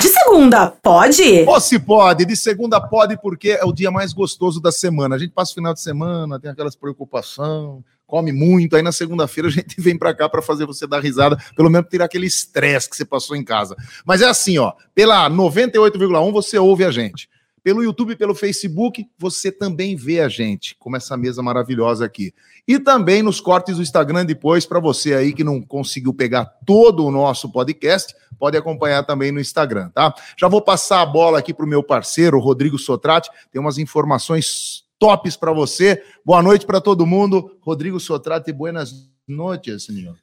De segunda, pode? Ou se pode, de segunda pode, porque é o dia mais gostoso da semana. A gente passa o final de semana, tem aquelas preocupação, come muito, aí na segunda-feira a gente vem para cá para fazer você dar risada, pelo menos tirar aquele estresse que você passou em casa. Mas é assim, ó, pela 98,1 você ouve a gente. Pelo YouTube, pelo Facebook, você também vê a gente, como essa mesa maravilhosa aqui. E também nos cortes do Instagram depois, para você aí que não conseguiu pegar todo o nosso podcast, pode acompanhar também no Instagram, tá? Já vou passar a bola aqui para o meu parceiro, Rodrigo Sotrate, tem umas informações tops para você. Boa noite para todo mundo. Rodrigo Sotrate, buenas noites, senhor.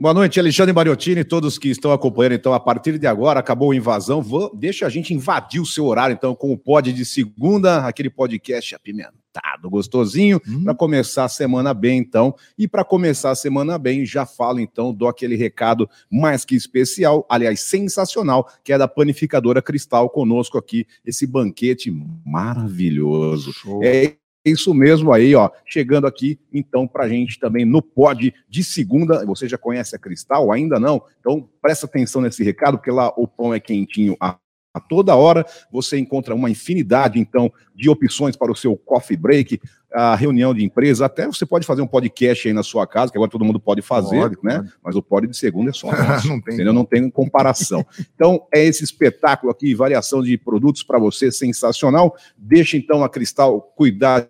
Boa noite, Alexandre Mariottini, todos que estão acompanhando. Então, a partir de agora, acabou a invasão. Vou, deixa a gente invadir o seu horário, então, com o pod de segunda, aquele podcast apimentado, gostosinho, hum. para começar a semana bem, então. E para começar a semana bem, já falo, então, dou aquele recado mais que especial, aliás, sensacional, que é da Panificadora Cristal conosco aqui, esse banquete maravilhoso. Show. É isso mesmo aí, ó. Chegando aqui, então, pra gente também no pod de segunda. Você já conhece a Cristal? Ainda não? Então, presta atenção nesse recado, porque lá o pão é quentinho a toda hora você encontra uma infinidade, então, de opções para o seu coffee break, a reunião de empresa, até você pode fazer um podcast aí na sua casa, que agora todo mundo pode fazer, pode, né? Pode. Mas o pod de segunda é só nosso, não tem, entendeu? Não tem comparação. então, é esse espetáculo aqui, variação de produtos para você, sensacional. Deixa então a Cristal cuidar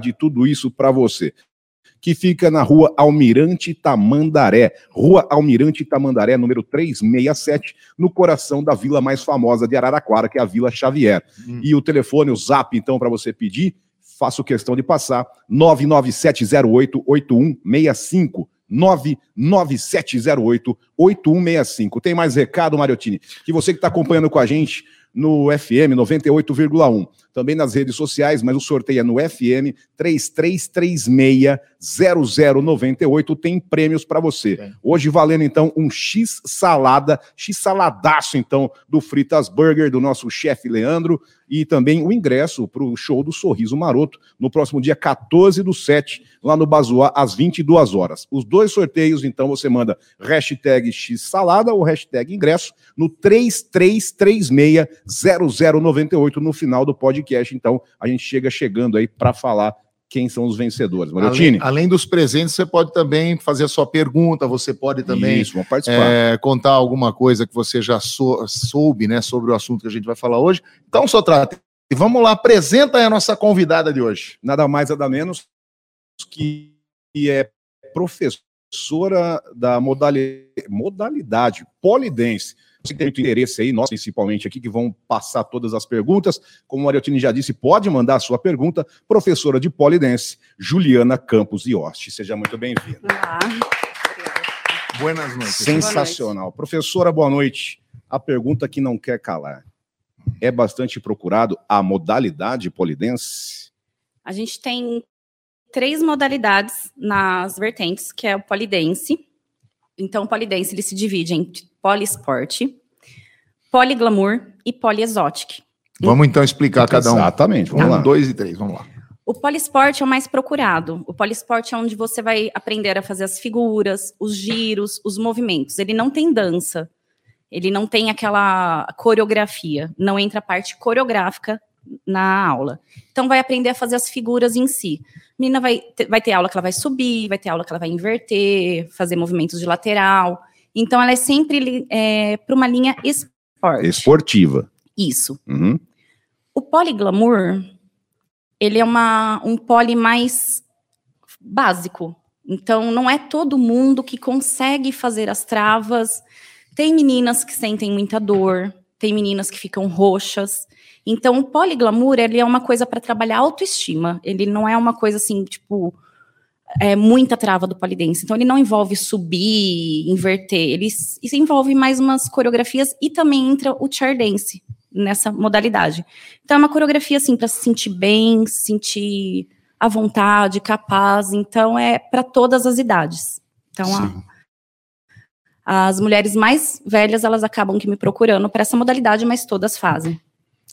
de tudo isso para você que fica na rua Almirante Tamandaré, rua Almirante Tamandaré, número 367, no coração da vila mais famosa de Araraquara, que é a Vila Xavier. Hum. E o telefone, o zap, então, para você pedir, faço questão de passar, 997088165. 997088165. Tem mais recado, Mariottini? Que você que está acompanhando com a gente no FM 98,1 também nas redes sociais, mas o sorteio é no FM 33360098. Tem prêmios para você. É. Hoje valendo então um X salada, X saladaço então do Fritas Burger do nosso chefe Leandro e também o ingresso para o show do Sorriso Maroto no próximo dia 14 do 7, lá no Bazuá, às 22 horas. Os dois sorteios, então, você manda hashtag Xsalada ou hashtag ingresso no 33360098 no final do podcast podcast, então a gente chega chegando aí para falar quem são os vencedores. Além, além, dos presentes, você pode também fazer a sua pergunta, você pode também Isso, é, contar alguma coisa que você já sou, soube né, sobre o assunto que a gente vai falar hoje. Então, só trata. E vamos lá, apresenta aí a nossa convidada de hoje. Nada mais, nada menos que é professora da modalidade, modalidade polidense que tem muito interesse aí, nós principalmente aqui, que vão passar todas as perguntas. Como o Mariotini já disse, pode mandar a sua pergunta. Professora de Polidense, Juliana Campos Ioste. Seja muito bem-vinda. Olá. Buenas noites. Sensacional. Boa noite. Professora, boa noite. A pergunta que não quer calar. É bastante procurado a modalidade polidense? A gente tem três modalidades nas vertentes, que é o polidense. Então, o polidense ele se divide em poliesporte, poliglamour e poliexotic. Vamos então explicar cada um. Exatamente, vamos um, lá. dois e três, vamos lá. O poliesporte é o mais procurado. O poliesporte é onde você vai aprender a fazer as figuras, os giros, os movimentos. Ele não tem dança. Ele não tem aquela coreografia. Não entra a parte coreográfica na aula. Então, vai aprender a fazer as figuras em si. A menina vai ter, vai ter aula que ela vai subir, vai ter aula que ela vai inverter, fazer movimentos de lateral. Então, ela é sempre é, para uma linha esporte. Esportiva. Isso. Uhum. O poliglamour, ele é uma, um poli mais básico. Então, não é todo mundo que consegue fazer as travas. Tem meninas que sentem muita dor, tem meninas que ficam roxas. Então, o poliglamour, ele é uma coisa para trabalhar autoestima. Ele não é uma coisa assim, tipo, é, muita trava do polidense. Então, ele não envolve subir, inverter. Ele isso envolve mais umas coreografias e também entra o chair dance nessa modalidade. Então, é uma coreografia, assim, para se sentir bem, se sentir à vontade, capaz. Então, é para todas as idades. Então, a, as mulheres mais velhas, elas acabam que me procurando para essa modalidade, mas todas fazem.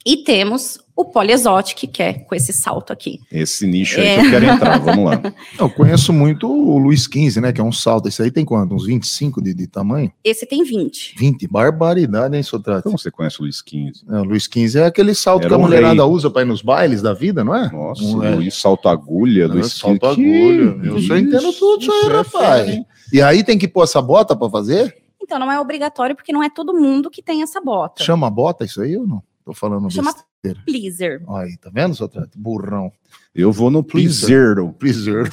E temos o Polyexotic, que é com esse salto aqui. Esse nicho aí É. que eu quero entrar, vamos lá. Eu conheço muito o Luiz 15, né? Que é um salto. Esse aí tem quanto? Uns 25 de, de tamanho? Esse tem 20. 20. Barbaridade, hein, Sotrate? Como você conhece o Luiz 15? É, o Luiz 15 é aquele salto Era que a mulherada rei. usa para ir nos bailes da vida, não é? Nossa, Um, é. Luiz Salto Agulha, É, Luiz salto 15. agulha. Eu só entendo tudo isso aí, é rapaz. E aí tem que pôr essa bota para fazer? Então, não é obrigatório, porque não é todo mundo que tem essa bota. Chama bota isso aí ou não? Tô falando Chama besteira. Pleaser. Olha Aí, tá vendo, Sotrate? Burrão. Eu vou no Pleaser. Freezer.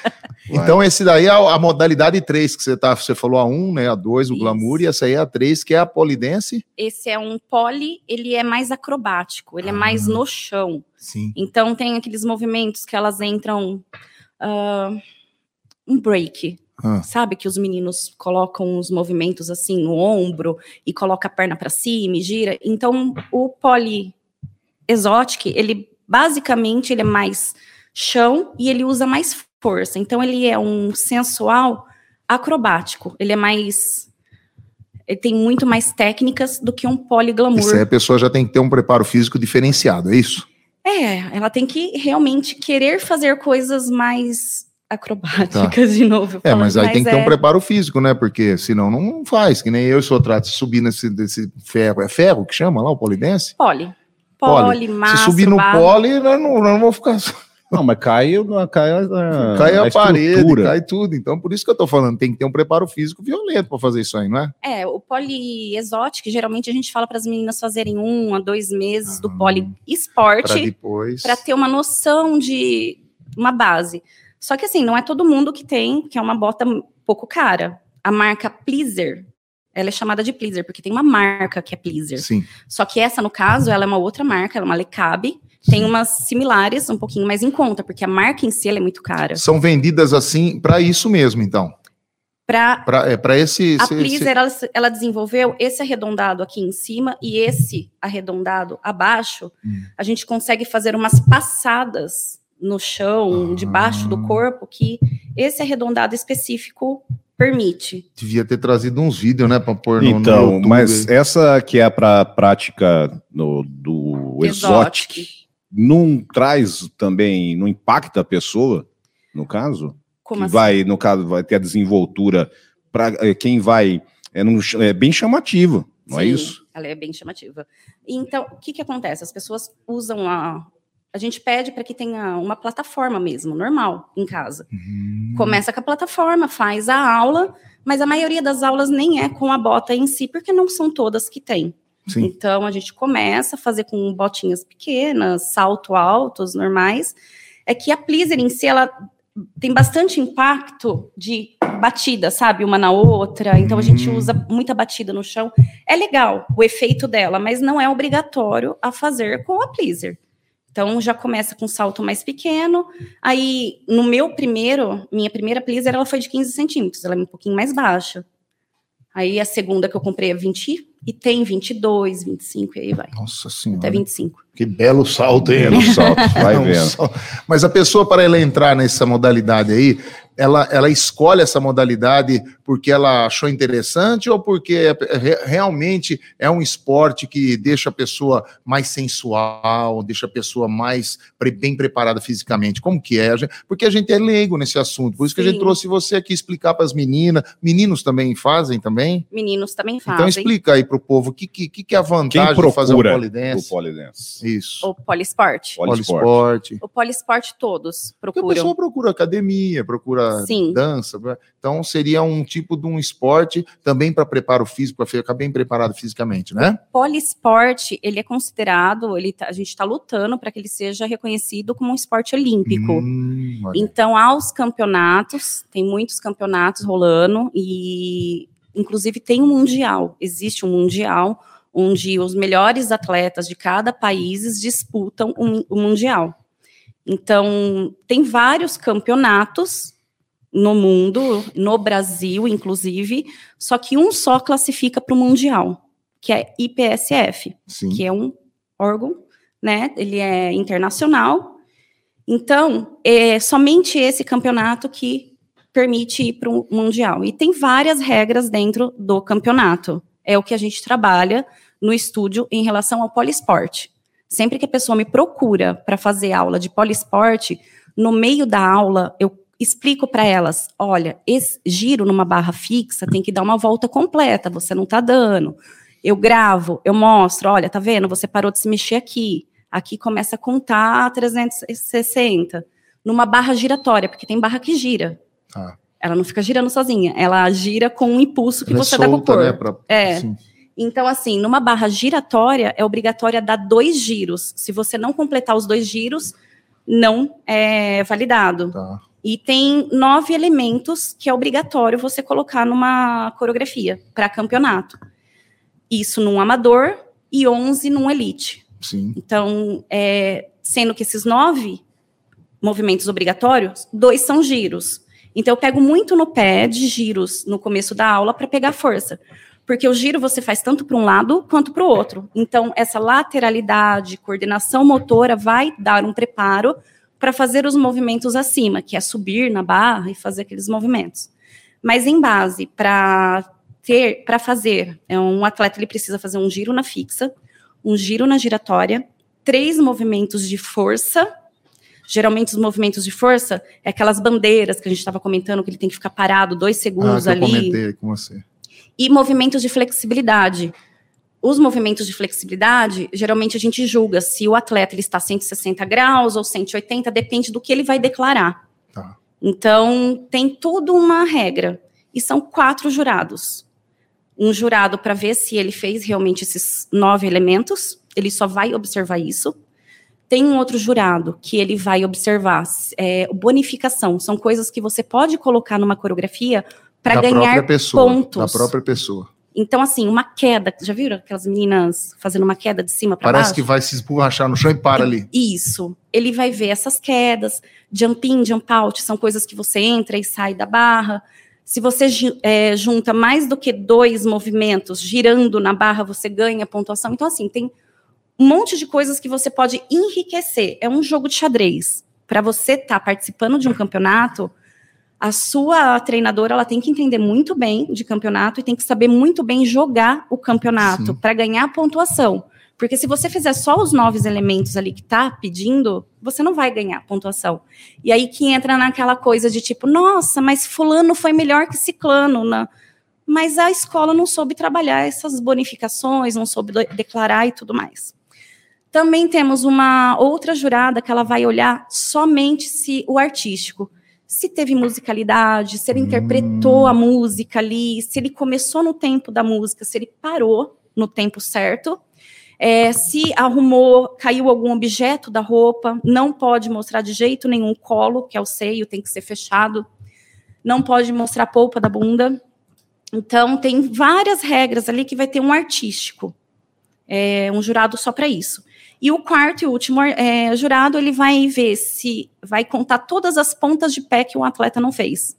então, esse daí é a, a modalidade 3 que você tá. Você falou a 1, né? A 2, o Isso. glamour, e essa aí é a 3, que é a polidense. Esse é um poly, ele é mais acrobático, ele é mais Ah. no chão. Sim. Então tem aqueles movimentos que elas entram ah, um break, Ah. sabe que os meninos colocam os movimentos assim no ombro e coloca a perna para cima e gira. Então o poly exotic, ele basicamente ele é mais chão e ele usa mais força. Então ele é um sensual acrobático. Ele é mais ele tem muito mais técnicas do que um polyglamour. Isso aí a pessoa já tem que ter um preparo físico diferenciado, é isso? É, ela tem que realmente querer fazer coisas mais acrobáticas de novo. É, mas aí tem que ter um é- preparo físico, né? Porque senão não faz, que nem eu sou trato subir nesse desse ferro. É ferro que chama lá, o polidense? Poli. Mastro, Se subir no barro. pole, eu não, não vou ficar. Não, mas cai, cai a, cai a, parede, estrutura. cai tudo. Então, por isso que eu tô falando, tem que ter um preparo físico violento para fazer isso aí, não é? É, o poli exótico, geralmente a gente fala para as meninas fazerem um a dois meses do poli Para esporte depois. para ter uma noção de uma base. Só que assim, não é todo mundo que tem, que é uma bota pouco cara. A marca Pleaser, ela é chamada de Pleaser, porque tem uma marca que é Pleaser. Sim. Só que essa, no caso, ela é uma outra marca, ela é uma Lecabe. Tem umas similares, um pouquinho mais em conta, porque a marca em si ela é muito cara. São vendidas assim para isso mesmo, então. Para é, pra esse. a esse- Pleaser, ela, ela desenvolveu esse arredondado aqui em cima e esse arredondado abaixo. Hum. A gente consegue fazer umas passadas no chão, Ah. debaixo do corpo, que esse arredondado específico permite. Devia ter trazido uns vídeos, né, para pôr no, no Então, YouTube. mas essa que é para prática no, do exótico, Exotic. não traz também, não impacta a pessoa, no caso? Como que assim? vai, no caso, vai ter a desenvoltura para quem vai. É, num- é bem chamativo, não é Sim, isso? Ela é bem chamativa. Então, o que, que acontece? As pessoas usam a. A gente pede para que tenha uma plataforma mesmo, normal, em casa. Hum. Começa com a plataforma, faz a aula, mas a maioria das aulas nem é com a bota em si, porque não são todas que tem. Sim. Então a gente começa a fazer com botinhas pequenas, salto altos, normais. É que a pleaser em si, ela tem bastante impacto de batida, sabe? Uma na outra. Então a gente Hum. usa muita batida no chão. É legal o efeito dela, mas não é obrigatório a fazer com a pleaser. Então já começa com um salto mais pequeno. Aí, no meu primeiro, minha primeira pleaser, ela foi de 15 centímetros, ela é um pouquinho mais baixa. Aí a segunda que eu comprei é 20 e tem 22, 25 e aí vai. Nossa senhora. Até 25. Que belo salto, hein? Pelo salto, vai É vendo. Mas a pessoa, para ela entrar nessa modalidade aí, ela, ela escolhe essa modalidade porque ela achou interessante ou porque é- re- realmente é um esporte que deixa a pessoa mais sensual, deixa a pessoa mais pre- bem preparada fisicamente? Como que é? A gente- Porque a gente é leigo nesse assunto, por isso que a gente Sim. trouxe você aqui explicar para as meninas. Meninos também fazem também? Meninos também Então fazem. explica aí para o povo o que, que, que que é a vantagem de fazer o polidense. o polidense? Isso. o polisport. Polisport. Polisport. O polisport todos Porque a procuram. pessoa procura academia, procura Sim. dança. né? Então seria um tipo de um esporte também para preparo físico, para ficar bem preparado fisicamente, né? Polisport, ele é considerado, ele tá- a gente está lutando para que ele seja reconhecido como um esporte olímpico. Hum. Então, aos campeonatos, tem muitos campeonatos rolando e, inclusive, tem um mundial. Existe um mundial onde os melhores atletas de cada país disputam o um, mundial. Então, tem vários campeonatos no mundo, no Brasil, inclusive, só que um só classifica para o mundial, que é IPSF Sim. que é um órgão, né? Ele é internacional. Então, é somente esse campeonato que permite ir para o mundial. E tem várias regras dentro do campeonato. É o que a gente trabalha no estúdio em relação ao polisport. Sempre que a pessoa me procura para fazer aula de poliesporte, no meio da aula eu explico para elas: olha, esse giro numa barra fixa tem que dar uma volta completa, você não está dando. Eu gravo, eu mostro, olha, tá vendo? Você parou de se mexer aqui. Aqui começa a contar 360. Numa barra giratória, porque tem barra que gira. Ah. Ela não fica girando sozinha, ela gira com um impulso que Ela é você dá pro solta, corpo. né, pra- É. sim. Então, assim, numa barra giratória, é obrigatória dar dois giros. Se você não completar os dois giros, não é validado. Tá. E tem nove elementos que é obrigatório você colocar numa coreografia para campeonato. Isso num amador e 11 num elite. Sim. Então, é, sendo que esses nove movimentos obrigatórios, dois são giros. Então, eu pego muito no pé de giros no começo da aula para pegar força. Porque o giro você faz tanto para um lado quanto para o outro. Então, essa lateralidade, coordenação motora vai dar um preparo para fazer os movimentos acima, que é subir na barra e fazer aqueles movimentos. Mas em base para ter, para fazer, é um atleta ele precisa fazer um giro na fixa, um giro na giratória, três movimentos de força. Geralmente os movimentos de força é aquelas bandeiras que a gente estava comentando que ele tem que ficar parado dois Ah, segundos eu ali comentei com você. e movimentos de flexibilidade. Os movimentos de flexibilidade, geralmente a gente julga se o atleta ele está 160 graus ou 180, depende do que ele vai declarar. Tá. Então, tem tudo uma regra. E são quatro jurados. Um jurado para ver se ele fez realmente esses nove elementos, ele só vai observar isso. Tem um outro jurado que ele vai observar é, bonificação. São coisas que você pode colocar numa coreografia para ganhar pessoa. pontos. Da própria pessoa. Então, assim, uma queda. Já viram aquelas meninas fazendo uma queda de cima para Parece baixo? que vai se esborrachar no chão e para ali. Isso. Ele vai ver essas quedas, jump in, jump out, são coisas que você entra e sai da barra. Se você é, junta mais do que dois movimentos girando na barra, você ganha pontuação. Então, assim, tem um monte de coisas que você pode enriquecer. É um jogo de xadrez. Para você estar participando de um campeonato, a sua treinadora ela tem que entender muito bem de campeonato e tem que saber muito bem jogar o campeonato para ganhar pontuação. Porque se você fizer só os nove elementos ali que tá pedindo, você não vai ganhar pontuação. E aí que entra naquela coisa de tipo, nossa, mas fulano foi melhor que ciclano, na... mas a escola não soube trabalhar essas bonificações, não soube de- declarar e tudo mais. Também temos uma outra jurada que ela vai olhar somente se o artístico, se teve musicalidade, se ele interpretou a música ali, se ele começou no tempo da música, se ele parou no tempo certo, é, se arrumou, caiu algum objeto da roupa, não pode mostrar de jeito nenhum o colo, que é o seio, tem que ser fechado, não pode mostrar a polpa da bunda. Então, tem várias regras ali que vai ter um artístico, é, um jurado só para isso. E o quarto e último é, jurado, ele vai ver se vai contar todas as pontas de pé que o atleta não fez.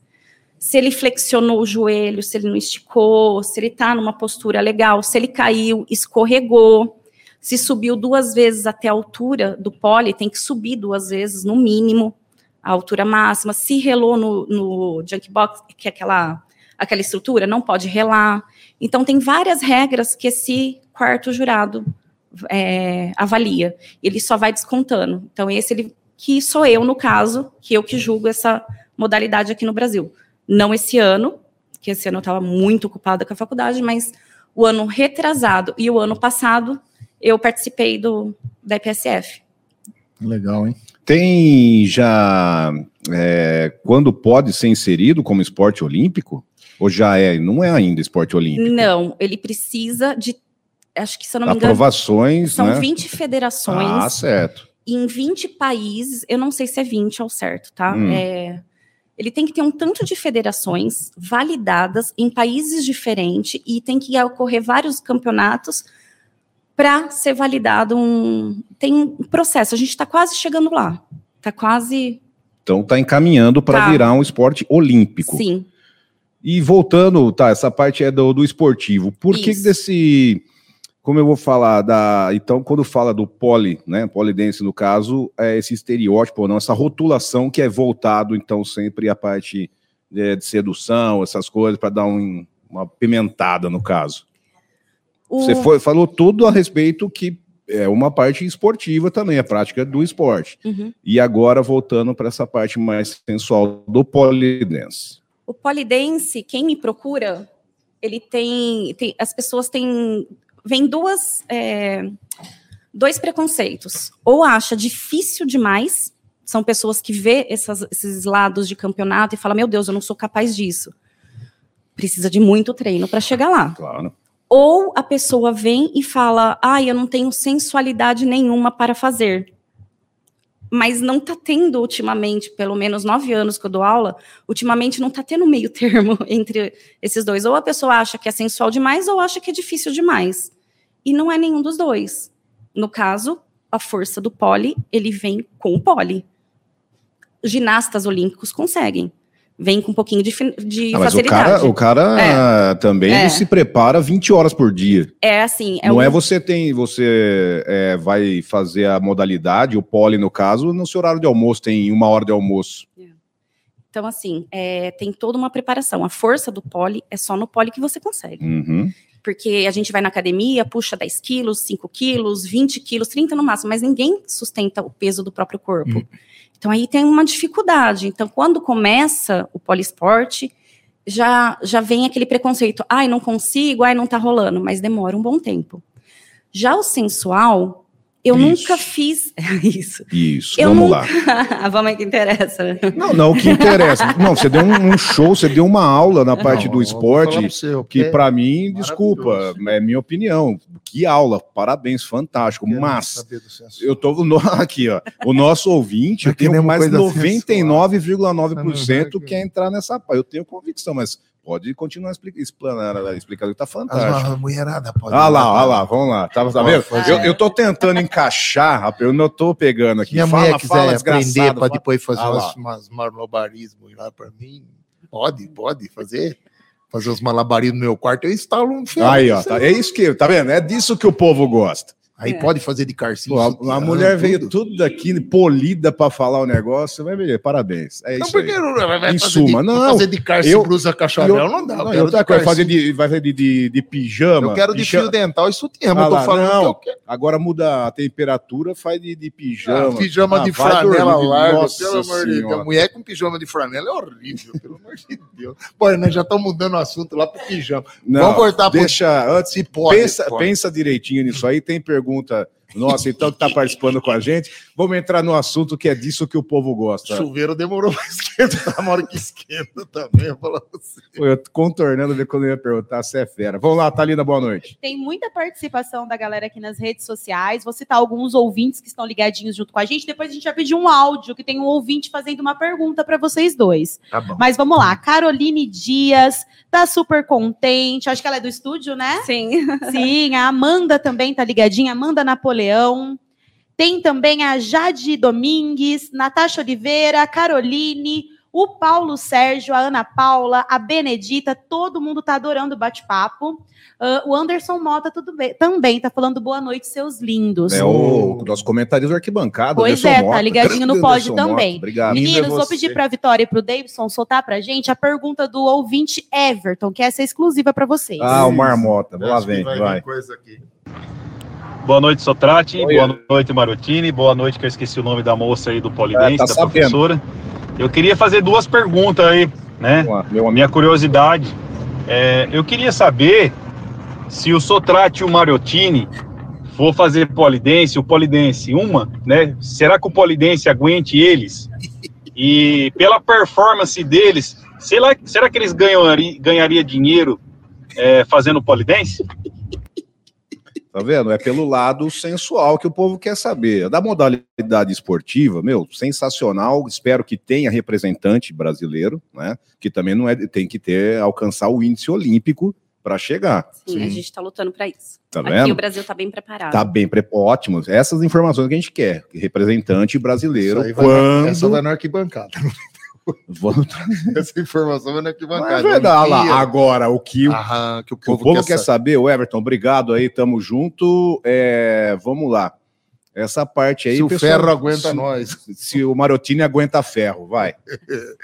Se ele flexionou o joelho, se ele não esticou, se ele está numa postura legal, se ele caiu, escorregou, se subiu duas vezes até a altura do pole, tem que subir duas vezes, no mínimo, a altura máxima. Se relou no, no junk box, que é aquela, aquela estrutura, não pode relar. Então, tem várias regras que esse quarto jurado é, avalia. Ele só vai descontando. Então, esse ele, que sou eu, no caso, que eu que julgo essa modalidade aqui no Brasil. Não esse ano, que esse ano eu estava muito ocupada com a faculdade, mas o ano retrasado e o ano passado eu participei do da IPSF. Legal, hein? Tem já é, quando pode ser inserido como esporte olímpico? Ou já é? Não é ainda esporte olímpico? Não, ele precisa de, acho que se eu não me engano, Aprovações, são né? 20 federações. Ah, certo. em 20 países, eu não sei se é 20 ao certo, tá? Hum. É, ele tem que ter um tanto de federações validadas em países diferentes e tem que ocorrer vários campeonatos para ser validado um. Tem um processo, a gente está quase chegando lá. Está quase. Então tá encaminhando para Tá. virar um esporte olímpico. Sim. E voltando, tá, essa parte é do, do esportivo. Por que Isso. desse, como eu vou falar da, então quando fala do poli, né, polidense no caso, é esse estereótipo ou não, essa rotulação que é voltado então sempre à parte é, de sedução, essas coisas para dar um- uma pimentada no caso. O- Você foi, falou tudo a respeito que é uma parte esportiva também, a prática do esporte. Uhum. E agora voltando para essa parte mais sensual do polidense. O polidense, quem me procura, ele tem, tem- as pessoas têm, vem duas, é, dois preconceitos. Ou acha difícil demais, são pessoas que vê essas- esses lados de campeonato e fala, meu Deus, eu não sou capaz disso. Precisa de muito treino para chegar lá. Claro. Ou a pessoa vem e fala, ai, eu não tenho sensualidade nenhuma para fazer. Mas não está tendo ultimamente, pelo menos nove anos que eu dou aula, ultimamente não está tendo meio termo entre esses dois. Ou a pessoa acha que é sensual demais, ou acha que é difícil demais. E não é nenhum dos dois. No caso, a força do pole, ele vem com o pole. Ginastas olímpicos conseguem. Vem com um pouquinho de, de Ah, mas o facilidade. cara, o cara também É. se prepara 20 horas por dia. É assim, é não um- é você tem, você é, vai fazer a modalidade, o pole no caso, no seu horário de almoço, tem uma hora de almoço. Então, assim, é, tem toda uma preparação. A força do pole é só no pole que você consegue. Uhum. Porque a gente vai na academia, puxa 10 quilos, 5 quilos, 20 quilos, 30 no máximo, mas ninguém sustenta o peso do próprio corpo. Então, aí tem uma dificuldade. Então, quando começa o poliesporte, já, já vem aquele preconceito. Ai, não consigo, ai, não tá rolando. Mas demora um bom tempo. Já o sensual, eu Isso. nunca fiz isso. Isso, Eu vamos nunca- lá. Vamos aí que interessa. né? Não, não, o que interessa. Não, você deu um, um show, você deu uma aula na parte Não, do eu esporte. pra você, eu Que quero- pra mim, desculpa, é minha opinião. Que aula, parabéns, fantástico. quero Mas eu tô no- aqui, ó. O nosso ouvinte, é eu tenho mais coisa sensual. 99,9% Não, quer entrar nessa. Eu tenho convicção, mas pode continuar expli- explanando, explicando que tá fantástico. ma- mulherada pode. Ah lá, ah lá, vamos lá. Tá, tá vendo? fazer. Eu, eu tô tentando encaixar, a eu tô pegando aqui. Minha Fala, mulher quiser fala, aprender para depois fazer Ah umas, umas malabarismos lá para mim, pode, pode fazer. Fazer os malabarismos no meu quarto, eu instalo um ferro. Aí, ó, tá, é isso que, tá vendo? É disso que o povo gosta. Aí É. pode fazer de carcinho. Pô, a, a mulher veio tudo. tudo daqui polida pra falar o negócio, vai ver, parabéns. É Não, isso aí. porque não vai vai Em fazer suma, de, não, fazer de carcinho eu- blusa E cachavel, eu- não dá. eu não, e quero fazer de, vai fazer de, de, de pijama. Eu quero de fio dental e sutiã, Ah mas eu tô falando não. que eu quero. Agora muda a temperatura, faz de, de pijama. Ah, pijama Ah, de franela dormir, larga, nossa pelo amor de. Deus. Mulher com pijama de franela é horrível, pelo amor de Deus. Pô, nós já estamos mudando o assunto lá pro pijama. Não, Vamos cortar pro- deixa antes. Se pode. pensa, pode. pensa direitinho nisso aí. Tem pergunta pergunta nossa, então, que tá participando com a gente. Vamos entrar no assunto que é disso que o povo gosta. Chuveiro demorou pra esquentar, uma hora que esquenta também, eu você. Pô, Eu tô contornando ver quando eu ia perguntar se é fera. Vamos lá, Thalina, boa noite. Tem muita participação da galera aqui nas redes sociais. Vou citar alguns ouvintes que estão ligadinhos junto com a gente. Depois a gente vai pedir um áudio que tem um ouvinte fazendo uma pergunta para vocês dois. Tá bom. Mas vamos lá. Caroline Dias tá super contente. Acho que ela é do estúdio, né? Sim. Sim, a Amanda também tá ligadinha, Amanda Napoleão. Tem também a Jade Domingues, Natasha Oliveira, Caroline, o Paulo Sérgio, a Ana Paula, a Benedita, todo mundo tá adorando o bate-papo. Ah, o Anderson Mota tudo bem, também tá falando boa noite, seus lindos. É o nosso comentarista do arquibancada. Pois Anderson é, tá Mota. ligadinho no Anderson também. Mota, Obrigado. Meninos, vou pedir para a Vitória e para o Davidson soltar pra gente a pergunta do ouvinte Everton, que essa é exclusiva para vocês. Ah, o Marmota. Lá Acho que vem, vai vai. Boa noite, Sotrate. Oi, Boa noite, Marotini. Boa noite, que eu esqueci o nome da moça aí do Polidense, É, tá da sabendo. professora. Eu queria fazer duas perguntas aí, né? Meu minha curiosidade. é, eu queria saber se o Sotrate e o Marotini for fazer polidense, o polidense uma, né? Será que o polidense aguente eles? E pela performance deles, será, será que eles ganhariam ganharia dinheiro é, fazendo polidense? Tá vendo? É pelo lado sensual que o povo quer saber. Da modalidade esportiva, meu, sensacional. Espero que tenha representante brasileiro, né? Que também não é, tem que ter alcançar o índice olímpico para chegar. Sim, a Sim. gente está lutando para isso. Tá Aqui vendo? o Brasil está bem preparado. Tá bem, pre- ótimo. Essas informações que a gente quer. Representante brasileiro, Isso aí vai quando Essa vai na arquibancada. Vamos Essa informação vai na Não arquibancada. é verdade. Um Lá, dia- agora, o que o, Aham, que o que o povo, povo quer, sa- saber, o Everton, obrigado aí, tamo junto. É, vamos lá. Essa parte aí. Se o pessoal, ferro aguenta se, nós. Se o Marotini aguenta ferro, vai.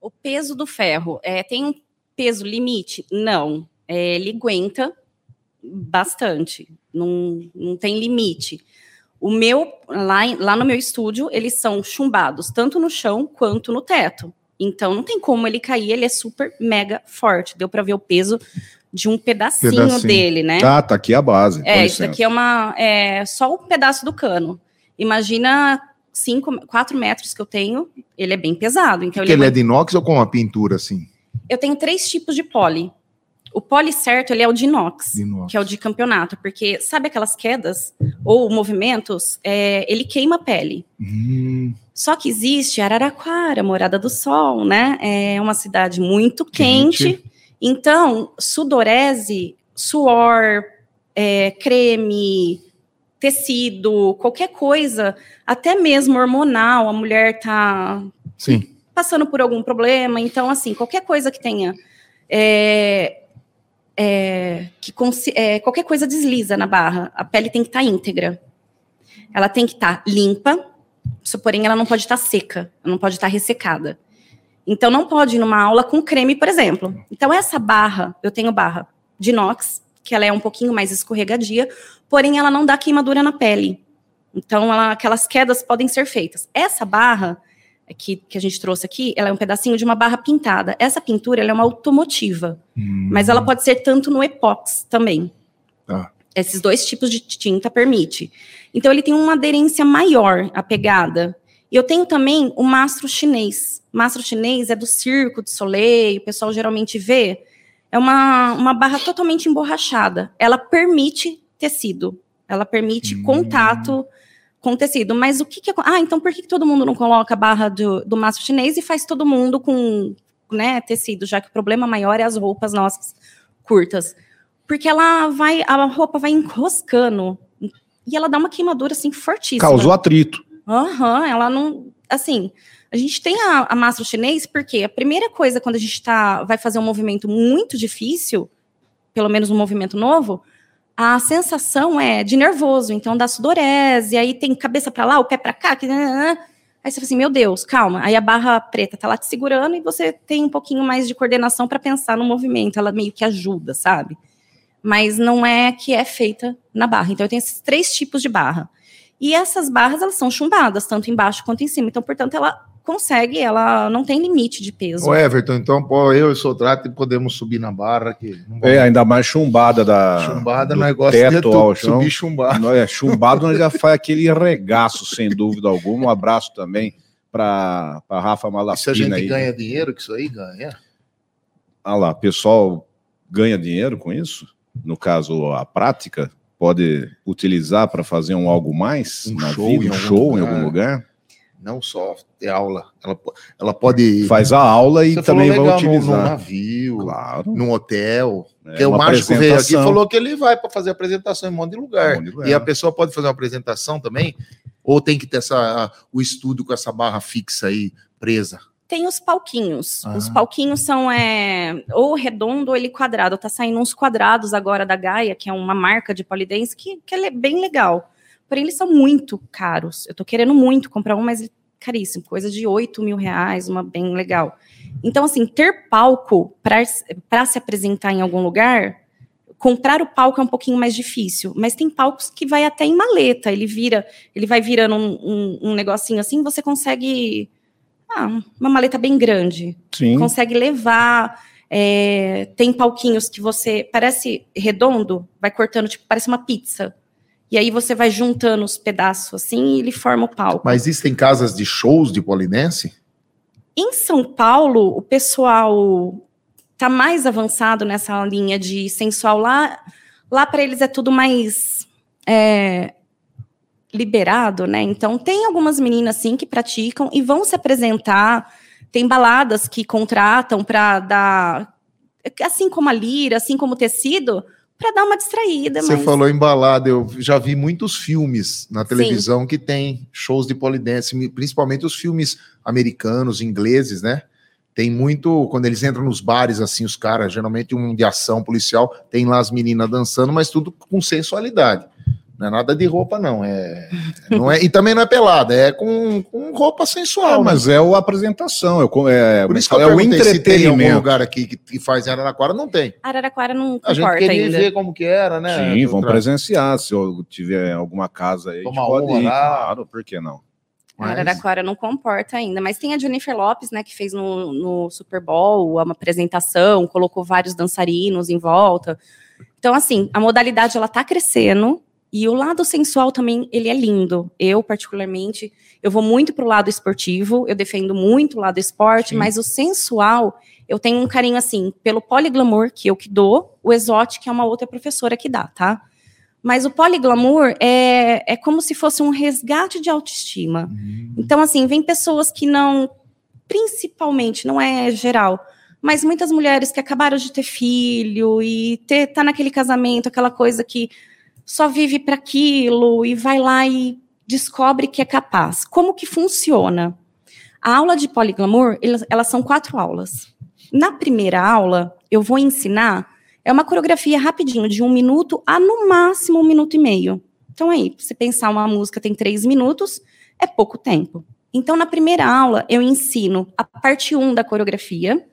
O peso do ferro é, tem um peso limite? Não. É, ele aguenta bastante. Não, não tem limite. O meu, lá, lá no meu estúdio, eles são chumbados tanto no chão quanto no teto. Então não tem como ele cair, ele é super mega forte. Deu para ver o peso de um pedacinho, Pedacinho. dele, né? Ah, tá aqui a base. É, isso daqui é uma é só um pedaço do cano. Imagina cinco, quatro metros que eu tenho, ele é bem pesado. Então Que ele ele é é de inox ou com uma pintura assim? eu tenho três tipos de poli. O poli certo, ele é o de inox, De inox. que é o de campeonato, porque sabe aquelas quedas ou movimentos, é, ele queima a pele. Hum, Só que existe Araraquara, Morada do Sol, né? É uma cidade muito Quente. quente. Então, sudorese, suor, é, creme, tecido, qualquer coisa, até mesmo hormonal, a mulher tá sim. passando por algum problema. Então, assim, qualquer coisa que tenha. é, é, que é, qualquer coisa desliza na barra. A pele tem que estar íntegra. Ela tem que estar limpa, só, porém ela não pode estar seca, ela não pode estar ressecada. Então, não pode ir numa aula com creme, por exemplo. Então, essa barra, eu tenho barra de inox, que ela é um pouquinho mais escorregadia, porém ela não dá queimadura na pele. Então, ela- aquelas quedas podem ser feitas. Essa barra que, que a gente trouxe aqui, ela é um pedacinho de uma barra pintada. Essa pintura é uma automotiva, Hum, mas ela pode ser tanto no epox também. Tá. Esses dois tipos de tinta permite. Então ele tem uma aderência maior à pegada. E eu tenho também o mastro chinês. Mastro chinês é do Circo de Soleil, o pessoal geralmente vê. É uma, uma barra totalmente emborrachada. Ela permite tecido. Ela permite Hum. contato com tecido. Mas o que, que Ah, então por que, que todo mundo não coloca a barra do, do mastro chinês e faz todo mundo com né, tecido, já que o problema maior é as roupas nossas curtas? Porque ela vai, a roupa vai enroscando e ela dá uma queimadura assim fortíssima. Causou atrito. Aham, ela não. Assim, a gente tem a, a mastro chinês porque a primeira coisa quando a gente tá, vai fazer um movimento muito difícil, pelo menos um movimento novo, a sensação é de nervoso, então dá sudorese, aí tem cabeça para lá, o pé para cá, que, aí você fala assim, meu Deus, calma. Aí a barra preta tá lá te segurando e você tem um pouquinho mais de coordenação para pensar no movimento, ela meio que ajuda, sabe? Mas não é que é feita na barra. Então eu tenho esses três tipos de barra. E essas barras, elas são chumbadas, tanto embaixo quanto em cima. Então, portanto, ela consegue, ela não tem limite de peso. Ô, Everton, então, pô, eu e o Sotrato podemos subir na barra que não É, ainda mais chumbada da. chumbada, do gostamos de teto tudo, ao chão. subir chumbado. Nós é chumbado, nós já faz aquele regaço, sem dúvida alguma. Um abraço também para Rafa E se a Malafina gente aí. ganha dinheiro, que isso aí ganha. Ah lá, pessoal ganha dinheiro com isso? No caso, a prática pode utilizar para fazer um algo mais Um na show vida, em um show em lugar. algum lugar. Não só ter aula. Ela, ela pode. Faz a aula e Você também falou vai legal, num- utilizar. navio, Claro. num hotel. É Porque o uma mágico veio aqui e falou que ele vai para fazer apresentação em um monte de lugar. Um de lugar. E a pessoa pode fazer uma apresentação também? Ou tem que ter essa, o estudo com essa barra fixa aí presa? Tem os palquinhos. Ah. Os palquinhos são é, ou redondo ou ele quadrado. Tá saindo uns quadrados agora da Gaia, que é uma marca de polidense, que, que é bem legal. Porém, eles são muito caros. Eu tô querendo muito comprar um, mas caríssimo, coisa de 8 mil reais, uma bem legal. Então, assim, ter palco para se apresentar em algum lugar, comprar o palco é um pouquinho mais difícil, mas tem palcos que vai até em maleta, ele vira, ele vai virando um, um, um negocinho assim, você consegue. Ah, uma maleta bem grande Sim. consegue levar. é, tem palquinhos que você parece redondo, vai cortando, tipo, parece uma pizza. E aí você vai juntando os pedaços assim e ele forma o palco. Mas existem casas de shows de polidense? Em São Paulo, o pessoal tá mais avançado nessa linha de sensual lá. Lá para eles é tudo mais é, liberado, né? Então tem algumas meninas sim que praticam e vão se apresentar. Tem baladas que contratam para dar, assim como a lira, assim como o tecido, para dar uma distraída. Você mas... falou em balada, eu já vi muitos filmes na televisão que tem shows de polidense, principalmente os filmes americanos, ingleses, né? Tem muito, quando eles entram nos bares, assim, os caras, geralmente um de ação policial, tem lá as meninas dançando, mas tudo com sensualidade. Não é nada de roupa, não. É, não é, e também não é pelada, é com, com roupa sensual. Ah, né? mas é o apresentação, é, o- é, Por isso que eu é o se tem algum entretenimento. lugar aqui que, que faz em Araraquara, não tem. Araraquara não A gente comporta queria ainda. ver como que era, né? Sim, vão presenciar. Se eu tiver alguma casa aí, a Tomar pode uma ir. lá. Claro, por que não? Mas- Araraquara não comporta ainda, mas tem a Jennifer Lopes, né, que fez no, no Super Bowl uma apresentação, colocou vários dançarinos em volta. Então, assim, a modalidade ela tá crescendo e o lado sensual também ele é lindo. Eu particularmente, eu vou muito pro lado esportivo, eu defendo muito o lado esporte, Sim. mas o sensual eu tenho um carinho assim pelo poliglamour que eu que dou, o exótico é uma outra professora que dá, tá? Mas o poliglamour é, é como se fosse um resgate de autoestima. Hum. Então, assim, vem pessoas que não, principalmente, não é geral, mas muitas mulheres que acabaram de ter filho e ter, tá naquele casamento, aquela coisa que só vive para aquilo e vai lá e descobre que é capaz. Como que funciona? A aula de poliglamour, elas, são quatro aulas. Na primeira aula, eu vou ensinar, é uma coreografia rapidinho, de um minuto a no máximo um minuto e meio. Então aí, se pensar uma música tem três minutos, é pouco tempo. Então, na primeira aula, eu ensino a parte 1 da coreografia.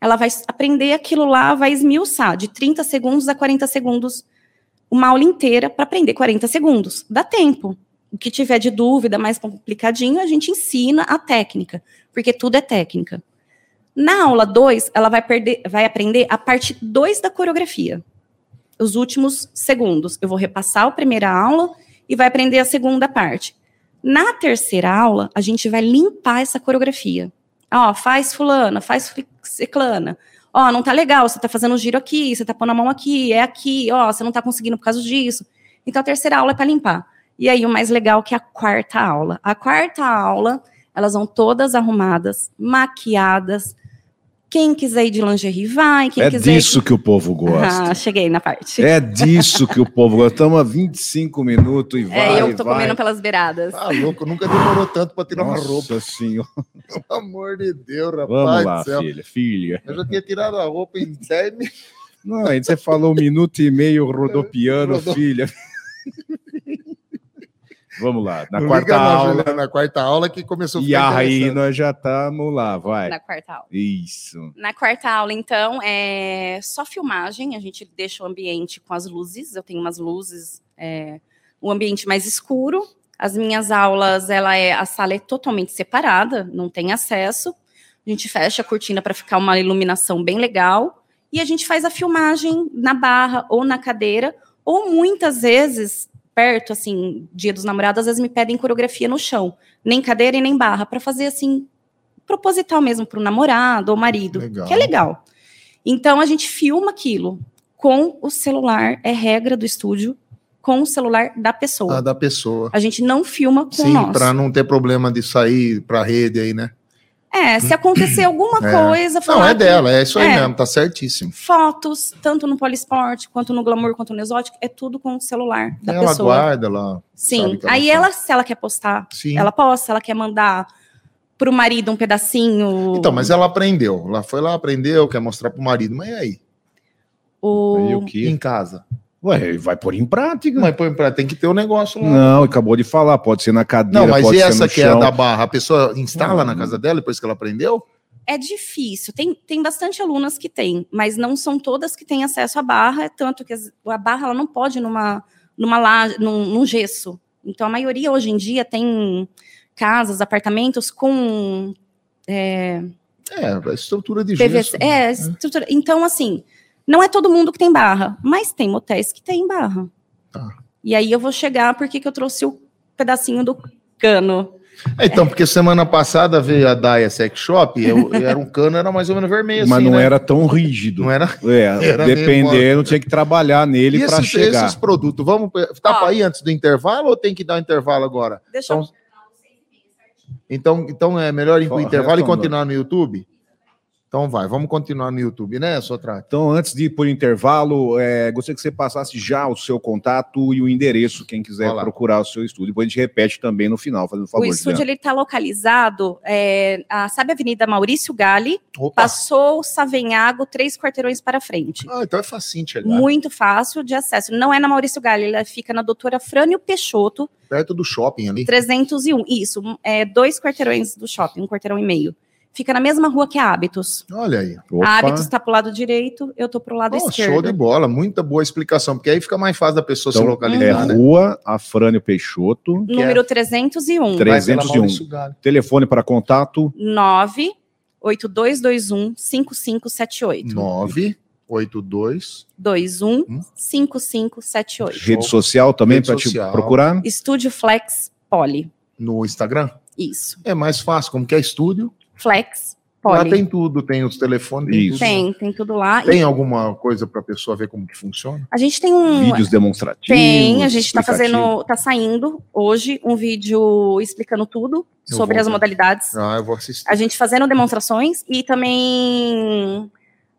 Ela vai aprender aquilo lá, vai esmiuçar de 30 segundos a 40 segundos, uma aula inteira para aprender 40 segundos. Dá tempo. O que tiver de dúvida mais complicadinho, a gente ensina a técnica, porque tudo é técnica. Na aula 2, ela vai, perder, vai aprender a parte 2 da coreografia. Os últimos segundos. Eu vou repassar a primeira aula e vai aprender a segunda parte. Na terceira aula, a gente vai limpar essa coreografia. Ó, faz fulana, faz ciclana. Ó, não tá legal, você tá fazendo um giro aqui, você tá pondo a mão aqui, é aqui, ó, você não tá conseguindo por causa disso. Então a terceira aula é para limpar. E aí o mais legal que é a quarta aula. A quarta aula, elas vão todas arrumadas, maquiadas. Quem quiser ir de lingerie vai, quem É quiser ir disso que o povo gosta. Ah, cheguei na parte. É disso que o povo gosta. Estamos a 25 minutos e vai. É, eu tô vai. comendo pelas beiradas. Tá louco, nunca demorou tanto pra tirar uma Nossa roupa. senhora. Pelo amor de Deus, rapaz Vamos lá, do céu. filha, filha. Eu já tinha tirado a roupa em 10 minutos. Não, aí você falou um minuto e meio rodopiando, Rodo- filha. Vamos lá, na Não quarta liga não, aula. Juliana, na quarta aula que começou a E aí nós já estamos lá, vai. Na quarta aula. Isso. Na quarta aula, então, é só filmagem. A gente deixa o ambiente com as luzes. Eu tenho umas luzes, é, um ambiente mais escuro. As minhas aulas, ela é a sala é totalmente separada, não tem acesso. A gente fecha a cortina para ficar uma iluminação bem legal. E a gente faz a filmagem na barra ou na cadeira, ou muitas vezes perto, assim, Dia dos Namorados, às vezes me pedem coreografia no chão, nem cadeira e nem barra, para fazer assim proposital mesmo para o namorado ou marido, Legal. que é legal. Então a gente filma aquilo com o celular, é regra do estúdio, com o celular da pessoa. Ah, da pessoa. A gente não filma com o Sim, nosso. pra não ter problema de sair pra rede aí, né? É, se acontecer alguma É. coisa, Não, é que dela, é isso aí É. mesmo, tá certíssimo. Fotos, tanto no poliesporte, quanto no glamour, quanto no exótico, é tudo com o celular da ela pessoa. guarda lá. sabe Sim. que ela Aí faz. ela, se ela quer postar, Sim. ela posta, ela quer mandar pro marido um pedacinho. Então, mas ela aprendeu. Ela foi lá, aprendeu, quer mostrar pro marido. Mas e aí? o... E o Em casa. Ué, vai pôr em prática. Mas põe pra, tem que ter o negócio lá. Não, acabou de falar, pode ser na cadeira, Não, mas e essa que é a chão. da barra? A pessoa instala na Hum. casa dela depois que ela aprendeu? É difícil. Tem, tem bastante alunas que têm, mas não são todas que têm acesso à barra, é tanto que a barra ela não pode numa, numa laje, num, num gesso. Então, a maioria hoje em dia tem casas, apartamentos com é, É, a estrutura de PVC. gesso. É, estrutura. Então, assim, não é todo mundo que tem barra, mas tem motéis que tem barra. Tá. E aí eu vou chegar porque que eu trouxe o pedacinho do cano. É, Então, porque semana passada veio a Daia Sex Shop, eu, era um cano, era mais ou menos vermelho, Mas assim, não né? era tão rígido. Não era? É, Era dependendo, tinha que trabalhar nele para esses, chegar. esses produtos, vamos. Tá para ir antes do intervalo ou tem que dar o intervalo agora? Deixa eu Então, então, então é melhor ir pro Ó, intervalo e continuar no YouTube? Então vai, vamos continuar no YouTube, né, Sotrate? Então, antes de ir por intervalo, é, gostaria que você passasse já o seu contato e o endereço, quem quiser Olá. procurar o seu estúdio. Depois a gente repete também no final, fazendo um favor. o estúdio está localizado, é, a, sabe a Avenida Maurício Gali? Opa. Passou o Savenhago, três quarteirões para frente. Ah, então é facinho chegar. Muito fácil de acesso. Não é na Maurício Gali, ela fica na Doutora Frânio Peixoto, Perto do shopping ali. 301. Isso, é dois quarteirões do shopping, um quarteirão e meio. Fica na mesma rua que a Hábitos. Olha aí. Opa. A Hábitos está pro lado direito, eu tô pro lado Oh, esquerdo. show de bola, muita boa explicação, porque aí fica mais fácil da pessoa se Então, localizar, é né? Rua Afrânio Peixoto, Número 301. Pela 301. Maurício Galho. telefone para contato 98221 5578. 982. 21 Hum. 5578. rede social também Rede para te procurar. Estúdio Flex Poly. No Instagram? Isso. É mais fácil, como que é estúdio. Flex Lá Poly. tem tudo, tem os telefones, tem Isso. tudo. Tem, tem tudo lá. E Tem alguma coisa para a pessoa ver como que funciona? a gente tem um. Vídeos demonstrativos. Tem, a gente está fazendo, tá saindo hoje um vídeo explicando tudo Eu sobre vou as ver. modalidades. Ah, eu vou assistir. A gente fazendo demonstrações e também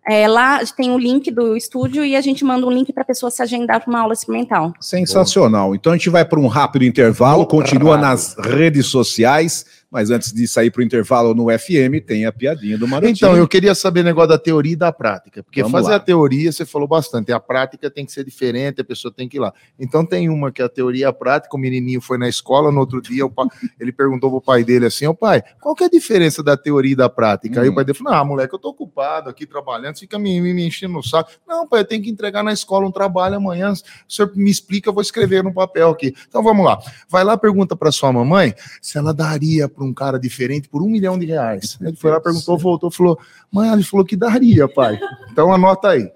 é, lá tem o link do estúdio e a gente manda um link para a pessoa se agendar para uma aula experimental. Sensacional. Então a gente vai para um rápido intervalo, continua nas redes sociais, mas antes de sair para o intervalo no FM, tem a piadinha do Marotinho. Então, eu queria saber o negócio da teoria e da prática. Porque Vamos fazer lá. a teoria, você falou bastante. A prática tem que ser diferente, a pessoa tem que ir lá. Então, tem uma que é a teoria e a prática. O menininho foi na escola, no outro dia, o pa- ele perguntou pro pai dele assim: Ô pai, qual que é a diferença da teoria e da prática? Aí Hum. o pai dele falou: Ah, moleque, eu tô ocupado aqui trabalhando, fica me, me, me enchendo no saco. Não, pai, eu tenho que entregar na escola um trabalho amanhã. O senhor me explica, eu vou escrever no papel aqui. Então, vamos lá. Vai lá, pergunta para sua mamãe se ela daria para um cara diferente por um milhão de reais. Ele foi lá, perguntou, voltou, falou: Mãe, ele falou que daria, pai. Então anota aí.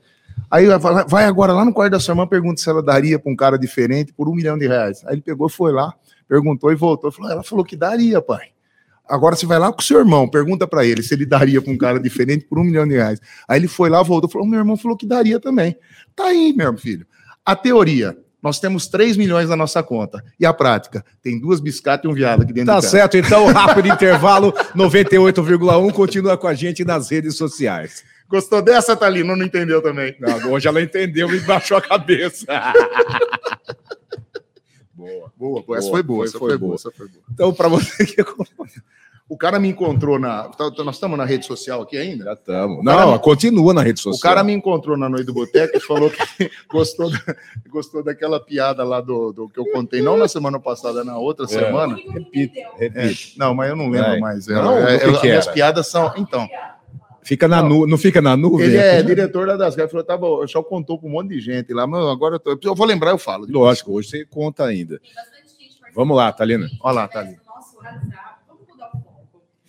Aí vai- agora lá no quarto da sua irmã, pergunta se ela daria para um cara diferente por um milhão de reais. Aí ele pegou, foi lá, perguntou e voltou. Falou, ela falou que daria, pai. Agora você vai lá com o seu irmão, pergunta para ele se ele daria para um cara diferente por um milhão de reais. Aí ele foi lá, voltou, falou: meu irmão falou que daria também. Tá aí, meu filho. A teoria. Nós temos 3 milhões na nossa conta. E a prática? Tem duas biscatas e um viado aqui dentro Tá de casa. certo, então, rápido intervalo, 98,1, continua com a gente nas redes sociais. Gostou dessa, Thalina? Não entendeu também. Não, hoje ela entendeu e baixou a cabeça. boa. Boa, boa. Essa foi boa, foi- essa foi foi, boa. boa, essa foi boa. Então, para você que O cara me encontrou na. tá- tá- Nós estamos na rede social aqui ainda? já estamos. Não, me- continua na rede social. O cara me encontrou na noite do boteco e falou que gostou, da- gostou daquela piada lá do, do que eu contei, não na semana passada, na outra semana. Repita, repita. Não, mas eu não lembro Vai. mais. É, Não, é, é, que minhas era? piadas são. Então, Fica na nu... Não fica na nuvem? ele é diretor da Das Ele falou: tá bom, eu só contou para um monte de gente lá, mas agora eu, tô, eu vou lembrar, eu falo. Lógico, hoje você conta ainda. Vamos lá, Thalina. Olha lá, tá ali.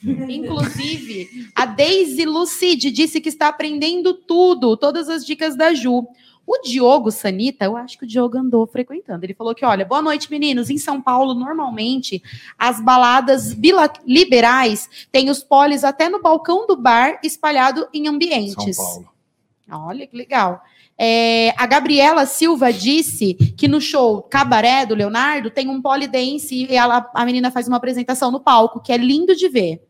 Inclusive, a Daisy Lucide disse que está aprendendo tudo, todas as dicas da Ju. O Diogo Sanita, eu acho que o Diogo andou frequentando. Ele falou que, olha, boa noite, meninos. Em São Paulo, normalmente, as baladas bila- liberais têm os polis até no balcão do bar, espalhado em ambientes. São Paulo. Olha que legal. É, a Gabriela Silva disse que no show Cabaré do Leonardo tem um polidense e ela, a menina faz uma apresentação no palco, que é lindo de ver.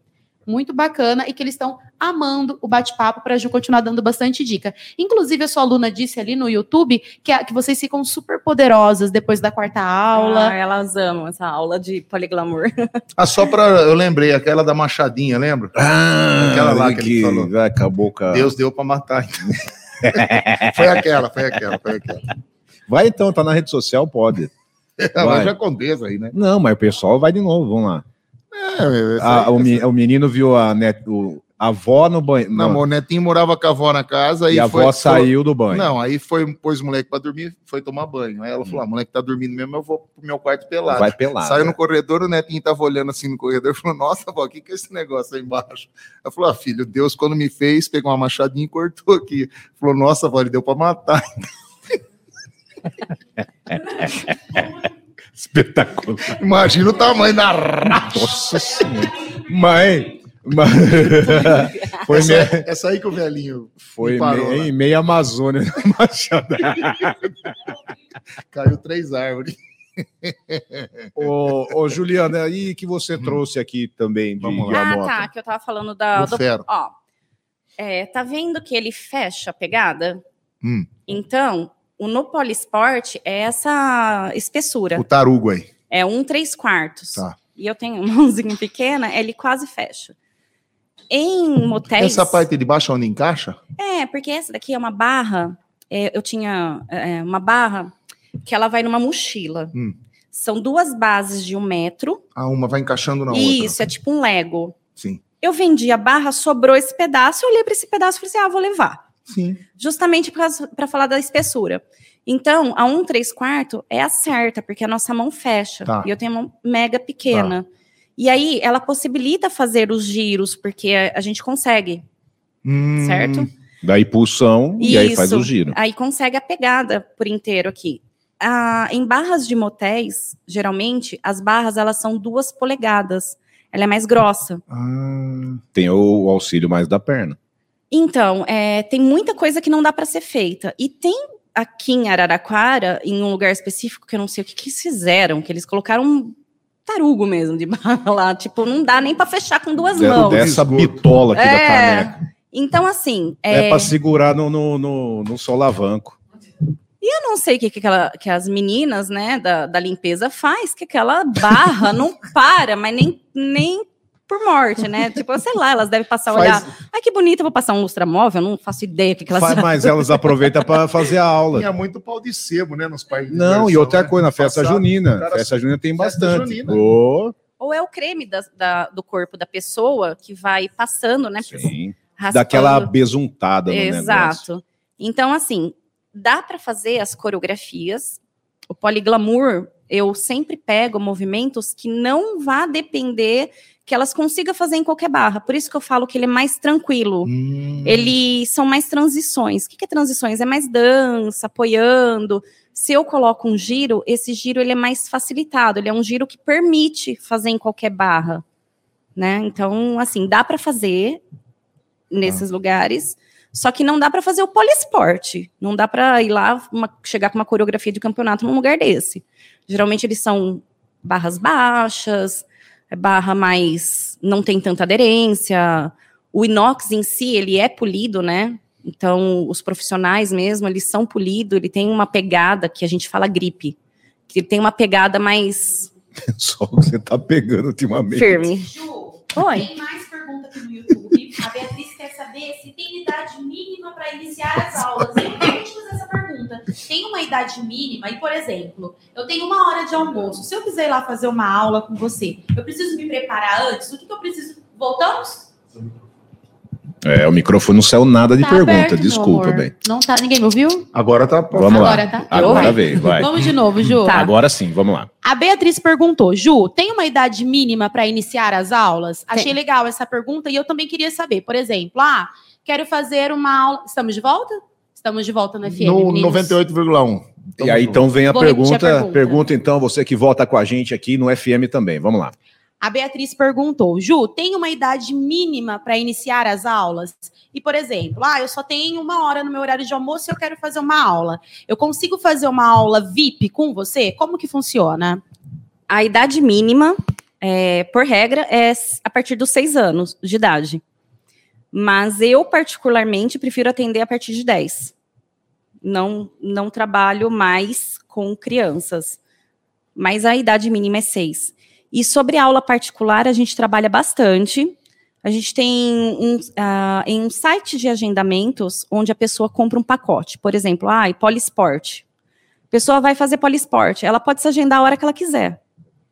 Muito bacana e que eles estão amando o bate-papo para a Ju continuar dando bastante dica. Inclusive, a sua aluna disse ali no YouTube que, a- que vocês ficam super poderosas depois da quarta aula. Ah, elas amam essa aula de poliglamour. Ah, só para. Eu lembrei, aquela da Machadinha, lembra? Ah, Aquela lá que ele falou. vai, acabou com a... Deus deu para matar. foi aquela, foi aquela, foi aquela. Vai então, tá na rede social, pode. Vai. mas já aconteça aí, né? Não, mas o pessoal vai de novo, vamos lá. É, Ah, o, me- o menino viu a, net, o- a avó no banho. Não, o netinho morava com a avó na casa e e a foi- avó foi- saiu do banho. Não, aí foi, pôs o moleque pra dormir, foi tomar banho. Aí ela falou: ah, moleque tá dormindo mesmo, eu vou pro meu quarto pelado. Vai pelado. Saiu no corredor, o netinho tava olhando assim no corredor e falou: Nossa, avó, o que, que é esse negócio aí embaixo? Ela falou: ah, filho, Deus, quando me fez, pegou uma machadinha e cortou aqui. Falou: Nossa, avó, ele deu pra matar. Espetacular. Imagina o tamanho da racha. Nossa senhora. Mãe. mãe- foi essa, meio, essa aí que o velhinho foi parou meio, lá. em meia Amazônia. Machado. caiu três árvores. ô, ô, Juliana, e que você trouxe aqui também de, Vamos lá. ah, tá, que eu tava falando da... Do ferro. Ó, É, tá vendo que ele fecha a pegada? Hum. Então, o no Polisport é essa espessura. O tarugo aí. É um três quartos. Tá. E eu tenho uma mãozinha pequena, ele quase fecha. Em motéis. Essa parte de baixo onde encaixa? É, porque essa daqui é uma barra. é, eu tinha é, uma barra que ela vai numa mochila. Hum. São duas bases de um metro. Ah, uma vai encaixando na Isso, outra. é tipo um Lego. Sim. Eu vendi a barra, sobrou esse pedaço, eu olhei para esse pedaço e falei assim: ah, vou levar. Sim. Justamente para falar da espessura. Então, a 1 3 quarto é a certa, porque a nossa mão fecha. Tá. E eu tenho uma mão mega pequena. E aí, ela possibilita fazer os giros, porque a, a gente consegue, Hum, certo? Dá impulsão e aí faz Isso. o giro. Aí consegue a pegada por inteiro aqui. Ah, em barras de motéis, geralmente, as barras elas são duas polegadas. Ela é mais grossa. Ah, Tem o auxílio mais da perna. Então, é, tem muita coisa que não dá para ser feita. E tem aqui em Araraquara, em um lugar específico, que eu não sei o que, que eles fizeram, que eles colocaram um tarugo mesmo de barra lá. Tipo, não dá nem para fechar com duas Deram mãos. dessa bitola aqui da É, caneca. Então, assim, É, é, pra segurar no, no, no, no solavanco. eu não sei o que, que, aquela- que as meninas né, da, da limpeza faz, que aquela barra não para, mas nem, nem por morte, né? Tipo, sei lá, elas devem passar a olhar. faz, Ai, que bonito, eu vou passar um lustramóvel, eu não faço ideia o que, que elas Faz, mas elas aproveitam para fazer a aula. tinha muito pau de sebo, né? Nos de Não, e outra né? coisa, na festa Passado, junina. cara, festa junina tem festa bastante. junina. Ô, Ou é o creme da- da- do corpo da pessoa que vai passando, né? sim. raspando. Daquela besuntada no negócio. Exato. Então, assim, dá para fazer as coreografias. O poliglamour, eu sempre pego movimentos que não vá depender que elas consigam fazer em qualquer barra. Por isso que eu falo que ele é mais tranquilo. Hum, Eles são mais transições. O que é transições? É mais dança, apoiando. Se eu coloco um giro, esse giro ele é mais facilitado. Ele é um giro que permite fazer em qualquer barra, né? Então, assim, dá para fazer nesses lugares. Só que não dá para fazer o poliesporte. Não dá para ir lá uma- chegar com uma coreografia de campeonato num lugar desse. Geralmente eles são barras baixas, é barra mais não tem tanta aderência. O inox em si, ele é polido, né? Então, os profissionais mesmo, eles são polidos, ele tem uma pegada que a gente fala gripe, que ele tem uma pegada mais Só que você tá pegando ultimamente. firme. Ju, Oi. tem mais pergunta aqui no YouTube. A Beatriz saber se tem idade mínima para iniciar as aulas. Eu vou te fazer essa pergunta. Tem uma idade mínima? E, por exemplo, eu tenho uma hora de almoço. Se eu quiser ir lá fazer uma aula com você, eu preciso me preparar antes? O que, que eu preciso? Voltamos? É, o microfone não saiu nada de Tá pergunta, aberto, desculpa, bem. Não tá. Ninguém me ouviu? Agora tá. Vamos Agora lá. tá? Agora Eu? veio, vai. Vamos de novo, Ju. Tá. Agora sim, vamos lá. A Beatriz perguntou, Ju, tem uma idade mínima para iniciar as aulas? Achei Tem. legal essa pergunta e eu também queria saber, por exemplo, ah, quero fazer uma aula. Estamos de volta? Estamos de volta no FM. No meninos? 98,1. E aí, então, vem a Vou pergunta, a pergunta. pergunta. então, você que volta com a gente aqui no FM também. Vamos lá. A Beatriz perguntou, Ju, tem uma idade mínima para iniciar as aulas? E, por exemplo, ah, eu só tenho uma hora no meu horário de almoço e eu quero fazer uma aula. Eu consigo fazer uma aula VIP com você? Como que funciona? A idade mínima, é, por regra, é a partir dos seis anos de idade. Mas eu, particularmente, prefiro atender a partir de 10. Não, não trabalho mais com crianças. Mas a idade mínima é seis. E sobre aula particular, a gente trabalha bastante. A gente tem um, ah, em um site de agendamentos onde a pessoa compra um pacote. Por exemplo, ah, e Polisport. A pessoa vai fazer Polisport. Ela pode se agendar a hora que ela quiser.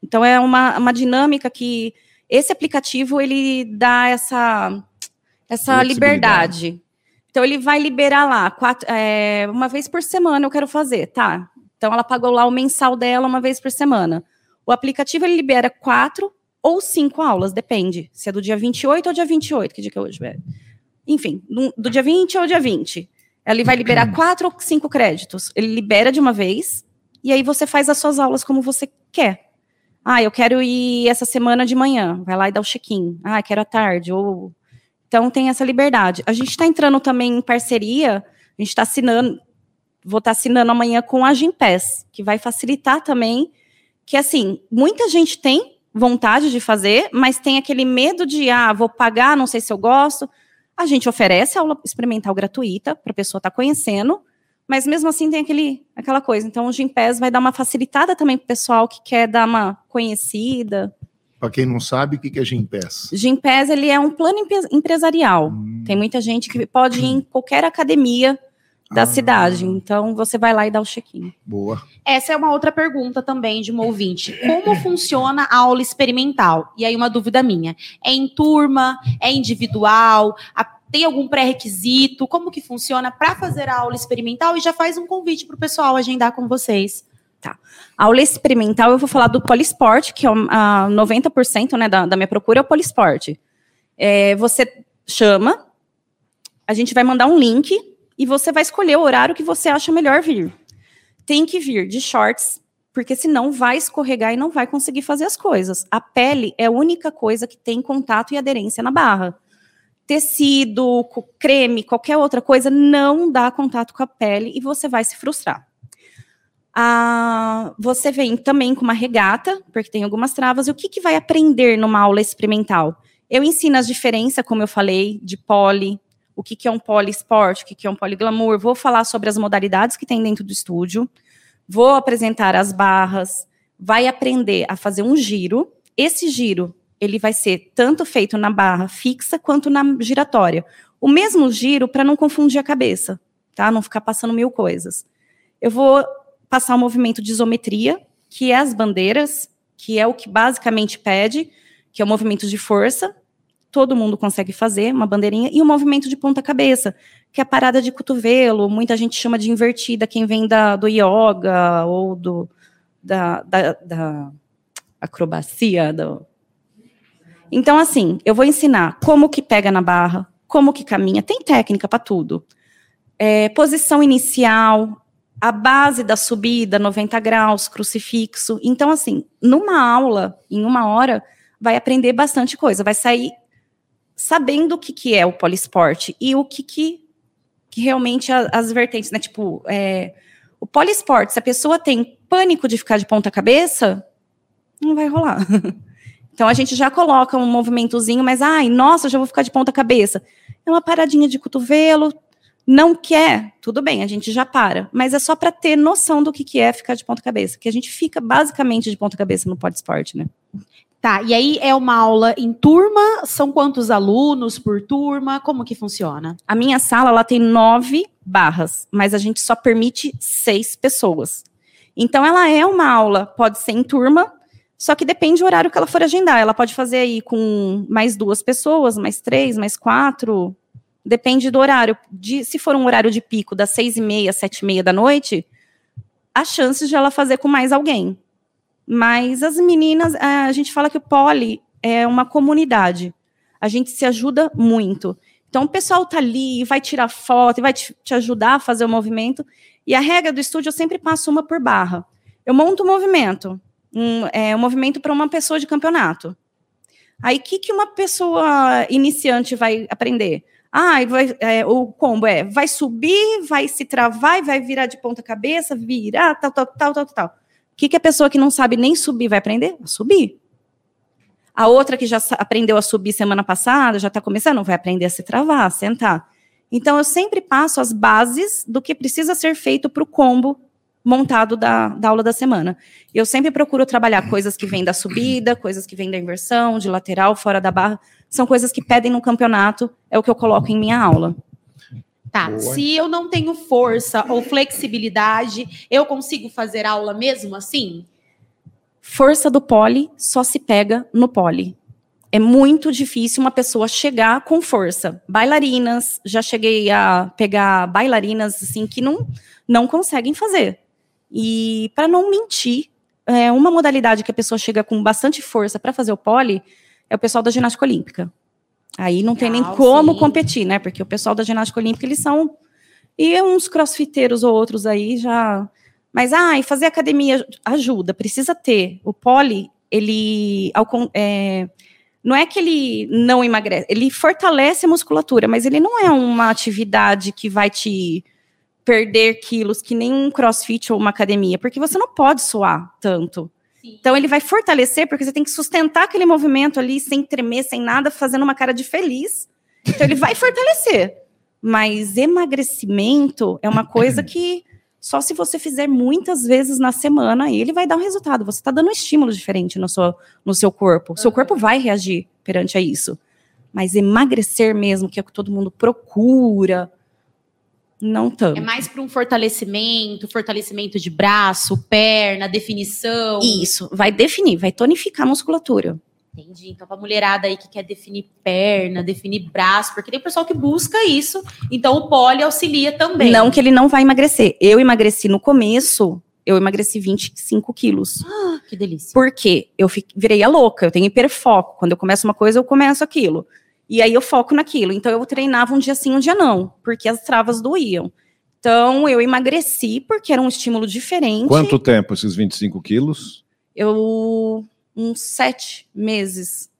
Então é uma, uma dinâmica que esse aplicativo ele dá essa, essa liberdade. Então ele vai liberar lá quatro, é, uma vez por semana eu quero fazer, tá? Então ela pagou lá o mensal dela uma vez por semana. O aplicativo ele libera quatro ou cinco aulas, depende. Se é do dia 28 ou dia 28, que dia que é hoje, velho? Enfim, do, dia 20 ou dia 20. Ele vai liberar quatro ou cinco créditos. Ele libera de uma vez, e aí você faz as suas aulas como você quer. Ah, eu quero ir essa semana de manhã. Vai lá e dá o check-in. Ah, quero à tarde. Ou... Então tem essa liberdade. A gente está entrando também em parceria, a gente está assinando, vou estar assinando amanhã com a Gimpass, que vai facilitar também, que assim, muita gente tem vontade de fazer, mas tem aquele medo de, ah, vou pagar, não sei se eu gosto. A gente oferece aula experimental gratuita para a pessoa estar tá conhecendo, mas mesmo assim tem aquele, aquela coisa. Então, o Gimpass vai dar uma facilitada também para o pessoal que quer dar uma conhecida. Para quem não sabe, o que é Gimpass? Gimpass, ele é um plano empresarial. Hum. Tem muita gente que pode ir em qualquer academia da ah. cidade. Então, você vai lá e dá o check-in. Boa. Essa é uma outra pergunta também de uma ouvinte. Como funciona a aula experimental? E aí, uma dúvida minha. É em turma? É individual? A, tem algum pré-requisito? Como que funciona para fazer a aula experimental? E já faz um convite para o pessoal agendar com vocês. Tá. A aula experimental, eu vou falar do polisporte, que é a 90% né, da, da minha procura é o polisporte. É, você chama, a gente vai mandar um link e você vai escolher o horário que você acha melhor vir. Tem que vir de shorts, porque senão vai escorregar e não vai conseguir fazer as coisas. A pele é a única coisa que tem contato e aderência na barra. Tecido, creme, qualquer outra coisa não dá contato com a pele e você vai se frustrar. Ah, você vem também com uma regata, porque tem algumas travas. E o que, que vai aprender numa aula experimental? Eu ensino as diferenças, como eu falei, de poli, o que, que é um poliesporte, o que, que é um poliglamour, vou falar sobre as modalidades que tem dentro do estúdio, vou apresentar as barras, vai aprender a fazer um giro. Esse giro, ele vai ser tanto feito na barra fixa quanto na giratória. O mesmo giro para não confundir a cabeça, tá? Não ficar passando mil coisas. Eu vou passar o um movimento de isometria, que é as bandeiras, que é o que basicamente pede, que é o movimento de força, todo mundo consegue fazer, uma bandeirinha, e o movimento de ponta-cabeça, que é a parada de cotovelo, muita gente chama de invertida, quem vem da, do yoga ou do, da, da, da acrobacia. Do... Então, assim, eu vou ensinar como que pega na barra, como que caminha, tem técnica para tudo. É, posição inicial, a base da subida, 90 graus, crucifixo. Então, assim, numa aula, em uma hora, vai aprender bastante coisa, vai sair sabendo o que, que é o poliesporte e o que, que, que realmente as, as vertentes, né? Tipo, é, o poliesporte, se a pessoa tem pânico de ficar de ponta cabeça, não vai rolar. então a gente já coloca um movimentozinho, mas ai, nossa, já vou ficar de ponta cabeça. É uma paradinha de cotovelo, não quer, tudo bem, a gente já para, mas é só para ter noção do que, que é ficar de ponta cabeça, que a gente fica basicamente de ponta cabeça no poliesporte, né? Tá, e aí é uma aula em turma? São quantos alunos por turma? Como que funciona? A minha sala ela tem nove barras, mas a gente só permite seis pessoas. Então ela é uma aula, pode ser em turma, só que depende do horário que ela for agendar. Ela pode fazer aí com mais duas pessoas, mais três, mais quatro. Depende do horário. De, se for um horário de pico das seis e meia, sete e meia da noite, há chances de ela fazer com mais alguém. Mas as meninas, a gente fala que o poli é uma comunidade. A gente se ajuda muito. Então, o pessoal tá ali, vai tirar foto, e vai te, te ajudar a fazer o movimento. E a regra do estúdio, eu sempre passo uma por barra. Eu monto um movimento, um, é, um movimento para uma pessoa de campeonato. Aí, o que, que uma pessoa iniciante vai aprender? Ah, vai, é, o combo é, vai subir, vai se travar, vai virar de ponta cabeça, virar, tal, tal, tal, tal, tal que, que a pessoa que não sabe nem subir vai aprender? A subir. A outra que já aprendeu a subir semana passada, já está começando, vai aprender a se travar, a sentar. Então, eu sempre passo as bases do que precisa ser feito para o combo montado da, da aula da semana. Eu sempre procuro trabalhar coisas que vêm da subida, coisas que vêm da inversão, de lateral, fora da barra. São coisas que pedem no campeonato, é o que eu coloco em minha aula. Tá, Boa. se eu não tenho força ou flexibilidade, eu consigo fazer aula mesmo assim? Força do pole só se pega no pole. É muito difícil uma pessoa chegar com força. Bailarinas, já cheguei a pegar bailarinas assim que não, não conseguem fazer. E para não mentir, é uma modalidade que a pessoa chega com bastante força para fazer o pole é o pessoal da ginástica olímpica. Aí não tem nem como sim. competir, né? Porque o pessoal da ginástica olímpica, eles são. E uns crossfiteiros ou outros aí já. Mas, ah, e fazer academia ajuda, precisa ter. O pole, ele. É, não é que ele não emagrece, ele fortalece a musculatura, mas ele não é uma atividade que vai te perder quilos, que nem um crossfit ou uma academia, porque você não pode suar tanto. Então ele vai fortalecer, porque você tem que sustentar aquele movimento ali sem tremer, sem nada, fazendo uma cara de feliz. Então ele vai fortalecer. Mas emagrecimento é uma coisa que só se você fizer muitas vezes na semana, ele vai dar um resultado. Você está dando um estímulo diferente no seu, no seu corpo. Seu corpo vai reagir perante a isso. Mas emagrecer mesmo, que é o que todo mundo procura, não tanto. É mais para um fortalecimento, fortalecimento de braço, perna, definição. Isso, vai definir, vai tonificar a musculatura. Entendi. Então, pra mulherada aí que quer definir perna, definir braço, porque tem pessoal que busca isso, então o poli auxilia também. Não que ele não vai emagrecer. Eu emagreci no começo, eu emagreci 25 quilos. Ah, que delícia. Por quê? Eu virei a louca, eu tenho hiperfoco. Quando eu começo uma coisa, eu começo aquilo. E aí eu foco naquilo. Então eu treinava um dia sim, um dia não, porque as travas doíam. Então eu emagreci porque era um estímulo diferente. Quanto tempo esses 25 quilos? Eu uns sete meses.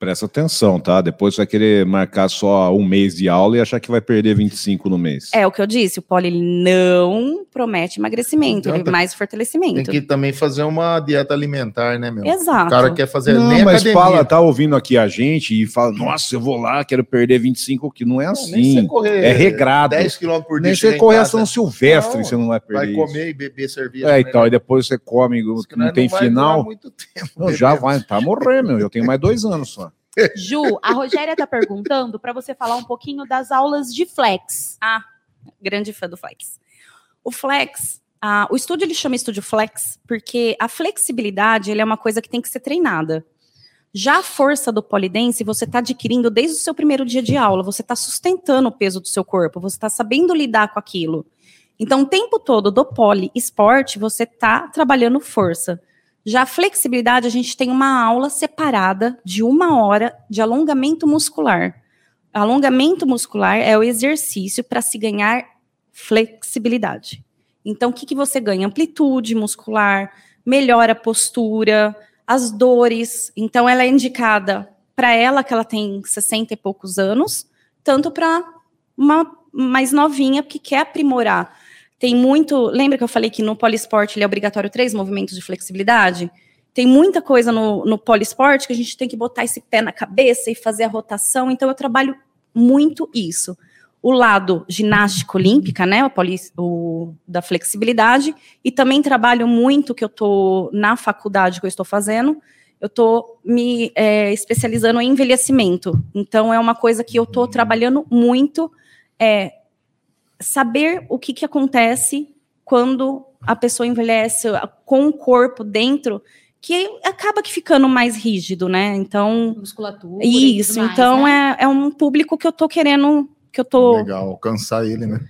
Presta atenção, tá? Depois você vai querer marcar só um mês de aula e achar que vai perder 25 no mês. É o que eu disse, o poli ele não promete emagrecimento, Não, ele tá- mais Tem fortalecimento. que também fazer uma dieta alimentar, né, meu? Exato. O cara quer fazer Não, nem mas academia. fala, tá ouvindo aqui a gente e fala, nossa, eu vou lá, quero perder 25 quilos. Não é Não, assim. nem você correr é regrado. 10 km por dia. Nem você correr a São Silvestre, Não, você não vai perder Vai isso. comer e beber cerveja. É, então, né? e depois você come, que não nós tem final. muito tempo Não, já bebendo. vai, tá morrer, meu. Eu tenho mais dois anos só. Ju, a Rogéria tá perguntando para você falar um pouquinho das aulas de flex. grande fã do flex. O flex, ah, o estúdio ele chama estúdio flex porque a flexibilidade ele é uma coisa que tem que ser treinada. Já a força do polidense você está adquirindo desde o seu primeiro dia de aula, você está sustentando o peso do seu corpo, você está sabendo lidar com aquilo. Então, o tempo todo do poli esporte, você está trabalhando força. Já a flexibilidade, a gente tem uma aula separada de uma hora de alongamento muscular. Alongamento muscular é o exercício para se ganhar flexibilidade. Então, o que, que você ganha? Amplitude muscular, melhora a postura, as dores. Então, ela é indicada para ela, que ela tem 60 e poucos anos, tanto para uma mais novinha que quer aprimorar. Tem muito. Lembra que eu falei que no poliesporte ele é obrigatório três movimentos de flexibilidade? Tem muita coisa no, no poliesporte que a gente tem que botar esse pé na cabeça e fazer a rotação. Então, eu trabalho muito isso. O lado ginástica olímpica, né? O, poli, o da flexibilidade, e também trabalho muito que eu estou na faculdade que eu estou fazendo. Eu estou me é, especializando em envelhecimento. Então, é uma coisa que eu estou trabalhando muito. É, saber o que, que acontece quando a pessoa envelhece com o corpo dentro, que acaba que ficando mais rígido, né? Então, Musculatura. e isso. mais, então né? é, é um público que eu tô querendo, que eu tô Legal, alcançar ele, né?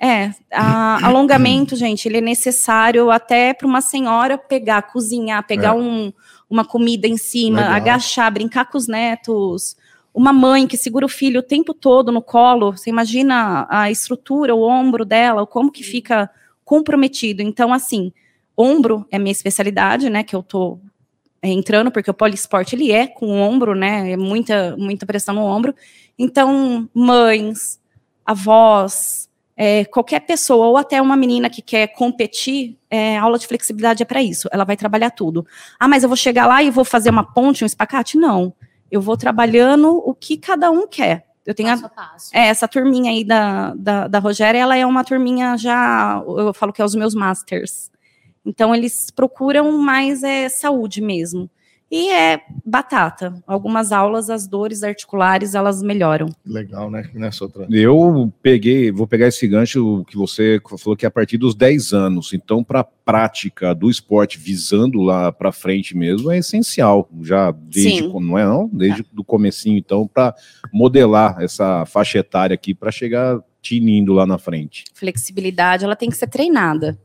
é, a- alongamento, gente, ele é necessário até para uma senhora pegar, cozinhar, pegar É. um- uma comida em cima, Legal. agachar, brincar com os netos. Uma mãe que segura o filho o tempo todo no colo, você imagina a estrutura, o ombro dela, como que fica comprometido. Então, assim, ombro é minha especialidade, né, que eu tô é, entrando, porque o poliesporte, ele é com o ombro, né, é muita, muita pressão no ombro. Então, mães, avós, é, qualquer pessoa, ou até uma menina que quer competir, é, aula de flexibilidade é para isso. Ela vai trabalhar tudo. Ah, mas eu vou chegar lá e vou fazer uma ponte, um espacate? Não. Eu vou trabalhando o que cada um quer. Eu tenho Passo a passo. é, essa turminha aí da, da, da Rogéria, ela é uma turminha já, eu falo que é os meus masters. Então, eles procuram mais é, saúde mesmo. E é batata. Algumas aulas, as dores articulares, elas melhoram. Legal, né? Nessa outra. Eu peguei, vou pegar esse gancho que você falou que é a partir dos 10 anos. Então, para a prática do esporte visando lá para frente mesmo é essencial. Já desde Sim. não é não, desde do comecinho então para modelar essa faixa etária aqui para chegar tinindo lá na frente. flexibilidade ela tem que ser treinada.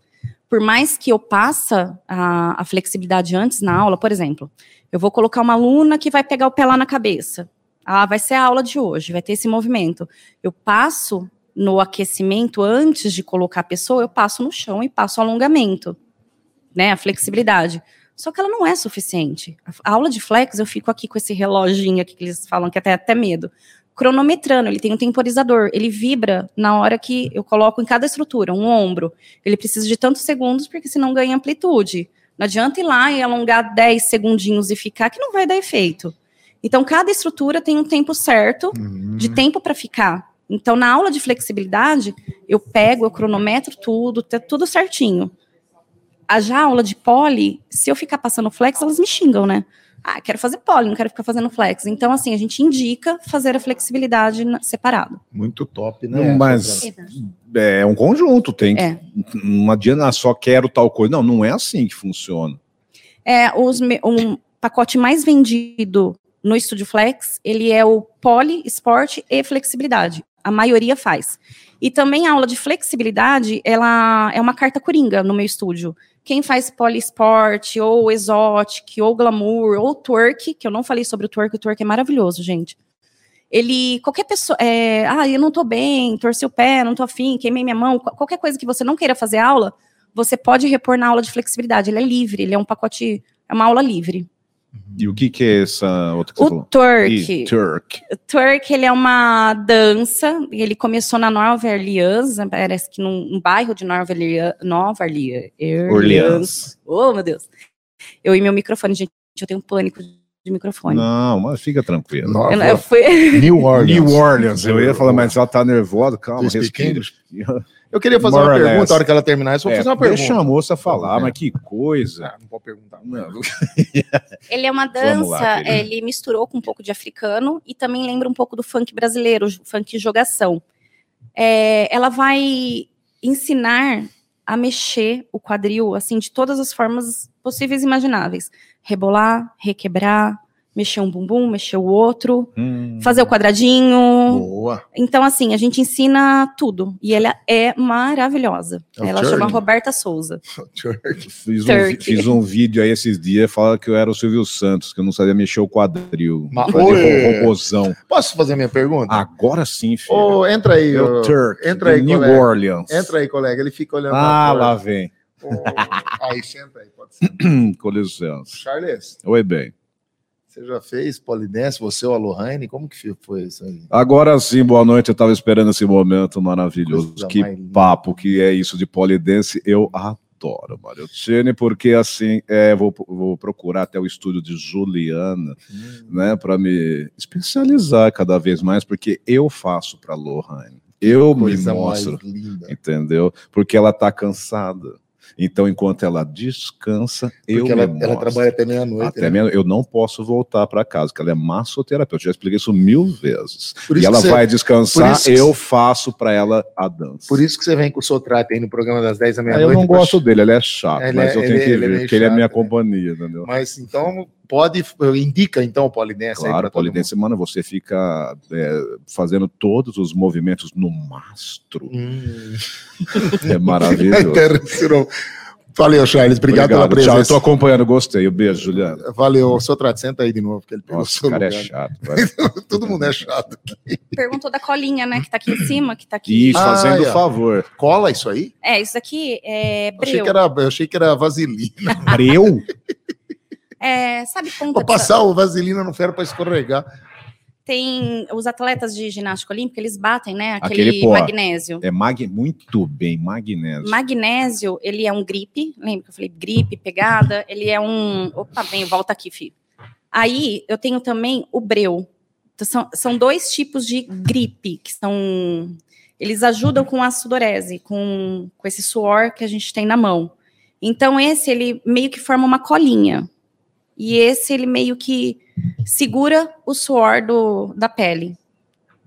Por mais que eu passa a, a flexibilidade antes na aula, por exemplo, eu vou colocar uma aluna que vai pegar o pé lá na cabeça. Ah, vai ser a aula de hoje, vai ter esse movimento. Eu passo no aquecimento antes de colocar a pessoa, eu passo no chão e passo o alongamento, né, a flexibilidade. Só que ela não é suficiente. A aula de flex, eu fico aqui com esse reloginho aqui que eles falam que até até medo cronometrando, ele tem um temporizador, ele vibra na hora que eu coloco em cada estrutura, um ombro. Ele precisa de tantos segundos, porque senão ganha amplitude. Não adianta ir lá e alongar 10 segundinhos e ficar, que não vai dar efeito. Então, cada estrutura tem um tempo certo Uhum. de tempo para ficar. Então, na aula de flexibilidade, eu pego, eu cronometro tudo, tá tudo certinho. A já aula de poli, se eu ficar passando flex, elas me xingam, né? Ah, quero fazer poli, não quero ficar fazendo flex. Então, assim, a gente indica fazer a flexibilidade separado. Muito top, né? Não, mas é um conjunto, tem que. É. Não adianta ah, só quero tal coisa. Não, não é assim que funciona. É, os, um pacote mais vendido no Estúdio Flex, ele é o Poli, Esporte e Flexibilidade. A maioria faz. E também a aula de flexibilidade, ela é uma carta coringa no meu estúdio. Quem faz Poli Sport, ou Exotic, ou Glamour, ou Twerk, que eu não falei sobre o Twerk, o Twerk é maravilhoso, gente. Ele, qualquer pessoa, é, ah, eu não tô bem, torci o pé, não tô afim, queimei minha mão, qual- qualquer coisa que você não queira fazer aula, você pode repor na aula de flexibilidade. Ele é livre, ele é um pacote, é uma aula livre. E o que, que é essa outra que você O falou? twerk, Turk. o twerk, ele é uma dança, ele começou na Nova Orleans, parece que num, num bairro de Nova Orleans, Nova Orleans. Orleans. Oh, meu Deus. Eu e meu microfone, gente, eu tenho pânico de microfone. Não, mas fica tranquilo. Nova- Eu, eu fui, New Orleans. New Orleans, eu ia falar, mas ela tá nervosa, calma, respira. Eu queria fazer More uma pergunta, less. a hora que ela terminar, eu só vou É, fazer uma pergunta. deixa a moça falar, É. mas que coisa. Ah, não pode perguntar. Não, Ele é uma Vamos lá, dança, querida. ele misturou com um pouco de africano e também lembra um pouco do funk brasileiro, funk jogação. É, ela vai ensinar a mexer o quadril, assim, de todas as formas possíveis e imagináveis. Rebolar, requebrar, mexer um bumbum, mexer o outro, Hum. fazer o quadradinho. Boa. Então, assim, a gente ensina tudo. E ela é maravilhosa. É ela Turk? chama Roberta Souza. Fiz um, fiz um vídeo aí esses dias, fala que eu era o Silvio Santos, que eu não sabia mexer o quadril. Mas- robozão. Posso fazer minha pergunta? Agora sim, filho. Ô, entra aí. é o Turk, entra aí, New colega. Orleans. Entra aí, colega. Ele fica olhando Ah, lá vem. Ô, Aí, senta aí, pode ser. Com licença. Charles, Oi, bem. Você já fez polidense, você ou a Lohane? Como que foi isso aí? Agora sim, boa noite. Eu estava esperando esse momento maravilhoso. Coisa que linda. papo que é isso de polidense. Eu adoro, Mariotine, porque assim, é, vou, vou procurar até o estúdio de Juliana, Hum, né, para me especializar cada vez mais, porque eu faço para Lohane. Eu me mostro, linda. entendeu? Porque ela tá cansada. Então, enquanto ela descansa, eu Porque ela, me ela mostro. trabalha até meia-noite. Até né? mesmo, eu não posso voltar para casa, porque ela é massoterapeuta. Eu já expliquei isso mil vezes. Por E ela que você- vai descansar, que eu faço para ela a dança. Por isso que você vem com o Sotrate aí no programa das 10 da Ah, meia-noite. eu não pra- gosto dele, ele é chato, Ele mas é- eu tenho ele- que ele é ver, meio porque ele é chato, minha né? companhia, entendeu? Mas então pode, indica então o polidense aí Claro, polidense, mano, você fica é, fazendo todos os movimentos no mastro. Hum. É maravilhoso. Interrupção. Valeu, Charles. Obrigado, pela Tchau, eu presença. tô acompanhando, gostei. Um beijo, Juliana. Valeu, Sotrate, senta aí de novo, que ele pegou o Nossa, seu o cara é lugar. chato. vai. Todo mundo é chato. Perguntou da colinha, né? Que tá aqui em cima, que tá aqui. Isso, Ah, fazendo é. favor. Cola isso aí? É, isso daqui é Eu achei, breu. que era, eu achei que era vaselina. Breu? É, sabe ponta Pra de passar o vaselina no ferro pra escorregar. Tem os atletas de ginástica olímpica, eles batem, né? Aquele, Aquele pó. magnésio. É mag... muito bem, magnésio. Magnésio, ele é um gripe, lembra que eu falei gripe, pegada? Ele é um. Opa, vem, volta aqui, filho. Aí eu tenho também o breu. Então, são, são dois tipos de gripe que são. Eles ajudam com a sudorese, com, com esse suor que a gente tem na mão. Então, esse ele meio que forma uma colinha. E esse ele meio que segura o suor do, da pele.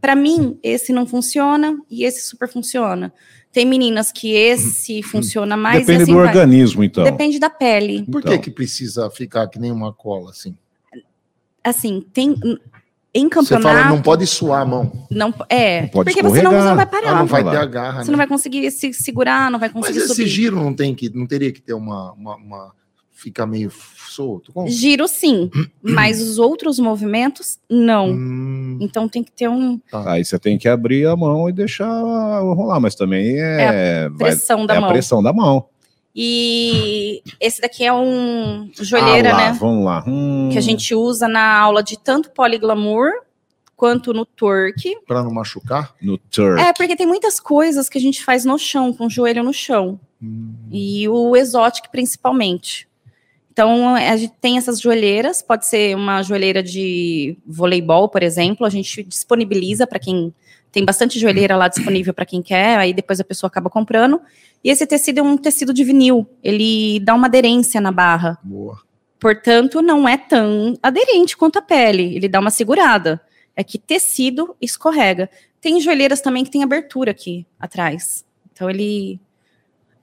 Para mim, esse não funciona e esse super funciona. Tem meninas que esse funciona mais Depende assim do vai. organismo, então. Depende da pele. Por Então. que que precisa ficar que nem uma cola assim? Assim, tem em Você campeonato fala, não pode suar a mão. não é, Não pode porque você não, não vai parar. não vai ter a garra. Você né? não vai conseguir se segurar, não vai Mas conseguir esse subir. giro não tem que, não teria que ter uma, uma, uma- fica meio solto. Como? Giro sim, mas os outros movimentos não. Hum, Então tem que ter um Aí você tem que abrir a mão e deixar rolar, mas também é, vai- pressão da é a mão. pressão da mão. E esse daqui é um joelheira, ah, lá, né? Vamos lá. Hum, Que a gente usa na aula de tanto poliglamour quanto no twerk. para não machucar. No turk. É, porque tem muitas coisas que a gente faz no chão, com o joelho no chão. Hum. E o exótico principalmente. Então, a gente tem essas joelheiras, pode ser uma joelheira de voleibol, por exemplo, a gente disponibiliza para quem tem bastante joelheira lá disponível para quem quer, aí depois a pessoa acaba comprando. E esse tecido é um tecido de vinil, ele dá uma aderência na barra. Boa. Portanto, não é tão aderente quanto a pele, ele dá uma segurada. É que tecido escorrega. Tem joelheiras também que tem abertura aqui atrás. Então ele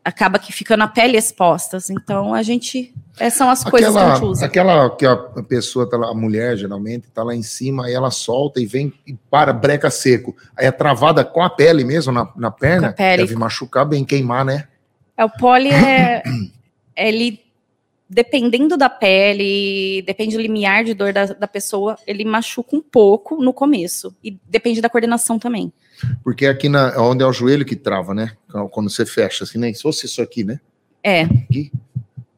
acaba que fica na pele expostas. Então a gente essas são as coisas que a gente usa. Aquela que a pessoa tá lá, a mulher geralmente tá lá em cima, aí ela solta e vem e para, breca seco. Aí é travada com a pele mesmo na, na perna. Com a pele. Deve machucar bem, queimar, né? É, o poli é ele dependendo da pele, depende do limiar de dor da, da pessoa, ele machuca um pouco no começo. E depende da coordenação também. Porque aqui na, onde é o joelho que trava, né? Quando você fecha, assim, nem se fosse isso aqui, né? É. Aqui.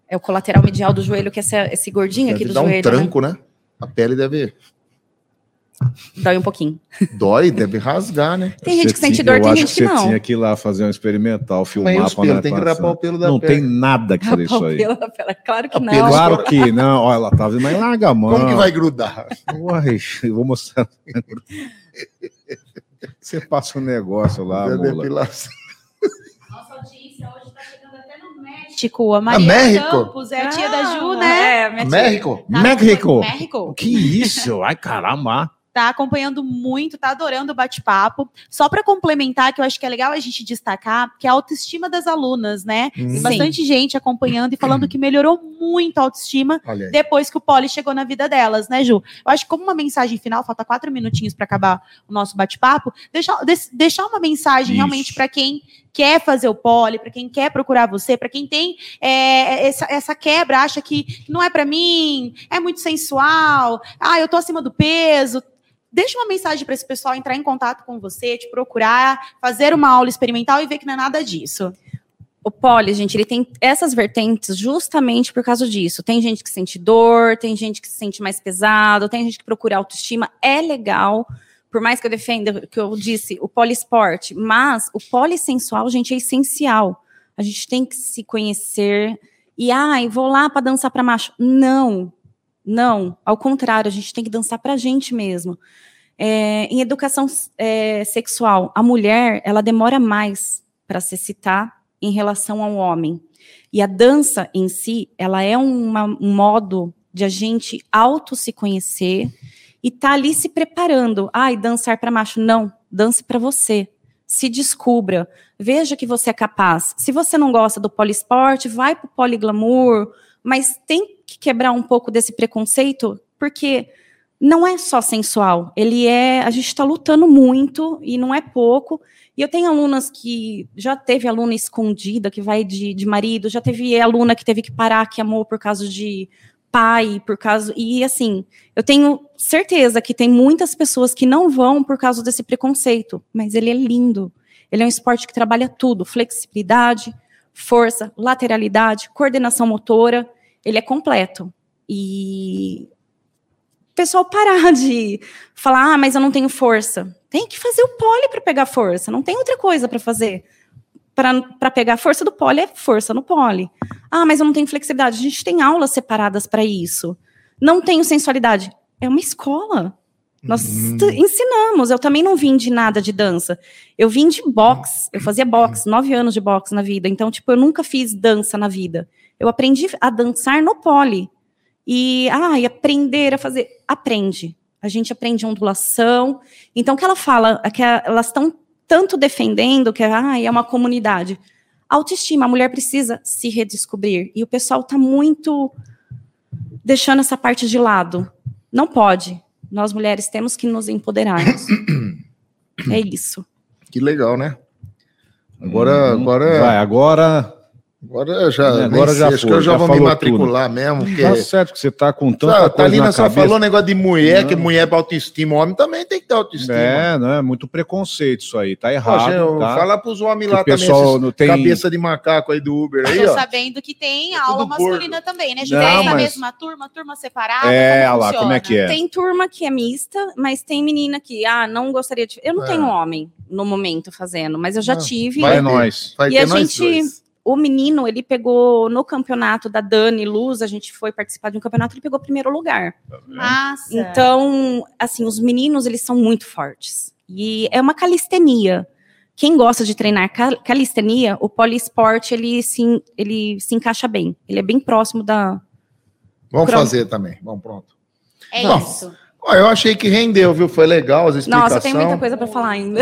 É o colateral medial do joelho, que é esse, esse gordinho Deve aqui do dar joelho. um tranco, né? A pele deve. Né? Dói um pouquinho. Dói, deve rasgar, né? Tem gente Você que sente dor, tem gente que que você não. tinha que ir lá fazer um experimental, filmar Mas pra tem que rapar o pelo da Não perna. tem nada que fazer isso aí. Pelo da pele. Claro que A não. pelo- Claro que não. Olha, ela tá vendo, mas larga a mão. Como que vai grudar? Uai, eu vou mostrar. Você passa um negócio lá, mula. depilação. Nossa audiência hoje tá chegando até no México. A Maria México? Campos é a tia da Ju, né? É. México? Tá México. México. Que isso? Ai, caramba. Tá acompanhando muito, tá adorando o bate-papo. Só para complementar, que eu acho que é legal a gente destacar, que é a autoestima das alunas, né? Tem Hum, bastante gente acompanhando e falando que melhorou muito a autoestima depois que o Poli chegou na vida delas, né, Ju? Eu acho que como uma mensagem final, falta quatro minutinhos para acabar o nosso bate-papo, deixar, deixar uma mensagem Isso. realmente para quem quer fazer o Poli, para quem quer procurar você, para quem tem é, essa, essa quebra, acha que não é para mim, é muito sensual, ah, eu tô acima do peso. Deixa uma mensagem para esse pessoal entrar em contato com você, te procurar, fazer uma aula experimental e ver que não é nada disso. O poli, gente, ele tem essas vertentes justamente por causa disso. Tem gente que sente dor, tem gente que se sente mais pesado, tem gente que procura autoestima. É legal, por mais que eu defenda, que eu disse, o poliesporte, mas o polissensual, gente, é essencial. A gente tem que se conhecer e, ai, vou lá para dançar para macho. Não, não. Ao contrário, a gente tem que dançar para a gente mesmo. É, em educação é, sexual, a mulher, ela demora mais para se excitar em relação ao homem. E a dança em si, ela é uma- um modo de a gente auto se conhecer e tá ali se preparando. Ai, dançar para macho. Não, dance para você. Se descubra. Veja que você é capaz. Se você não gosta do poliesporte, vai pro poliglamour, mas tem que quebrar um pouco desse preconceito, porque não é só sensual. Ele é, a gente está lutando muito e não é pouco. E eu tenho alunas que já teve aluna escondida que vai de, de marido, já teve aluna que teve que parar, que amou por causa de pai, por causa. E assim, eu tenho certeza que tem muitas pessoas que não vão por causa desse preconceito, mas ele é lindo. Ele é um esporte que trabalha tudo: flexibilidade, força, lateralidade, coordenação motora. Ele é completo. E o pessoal parar de falar, ah, mas eu não tenho força. Tem que fazer o pole para pegar força, não tem outra coisa para fazer. Para pegar a força do pole é força no pole. Ah, mas eu não tenho flexibilidade. A gente tem aulas separadas para isso. Não tenho sensualidade. É uma escola. Nós Hum. t- ensinamos. Eu também não vim de nada de dança. Eu vim de boxe. Eu fazia boxe, nove anos de boxe na vida. Então, tipo, eu nunca fiz dança na vida. Eu aprendi a dançar no pole. E, ah, e aprender a fazer. Aprende. A gente aprende ondulação. Então, o que ela fala, é que elas estão tanto defendendo que ah, é uma comunidade. Autoestima, a mulher precisa se redescobrir. E o pessoal está muito deixando essa parte de lado. Não pode. Nós mulheres temos que nos empoderarmos. é isso. Que legal, né? Agora, Hum, agora, Vai, agora. Agora eu já, É, agora já acho que eu já, já vou me matricular mesmo, porque Tá certo que você tá com tanta Ah, coisa Thalina na só cabeça. falou negócio de mulher, que Não. mulher é pra autoestima, homem também tem que ter autoestima. É, não é muito preconceito isso aí, tá Pô, errado. gente, tá? Fala pros homens Que lá também, não tem- cabeça de macaco aí do Uber aí, Tô ó. sabendo que tem É aula tudo masculina também, né? Não, Juliana, na mas- mesma turma, turma separada. É, como olha lá, funciona? como é que é? Tem turma que é mista, mas tem menina que, ah, não gostaria de. Eu não É. tenho homem no momento fazendo, mas eu já Ah, tive. vai É ter. nóis. Vai E a nós gente- dois. O menino, ele pegou no campeonato da Dani Luz, a gente foi participar de um campeonato, ele pegou primeiro lugar. Massa. Então, assim, os meninos, eles são muito fortes. E é uma calistenia. Quem gosta de treinar cal- calistenia, o poliesporte, ele se, ele se encaixa bem. Ele é bem próximo da... Vamos Pronto. fazer também. Vamos, pronto. É Não. isso. Eu achei que rendeu, viu? Foi legal as explicações. Nossa, tem muita coisa para falar ainda.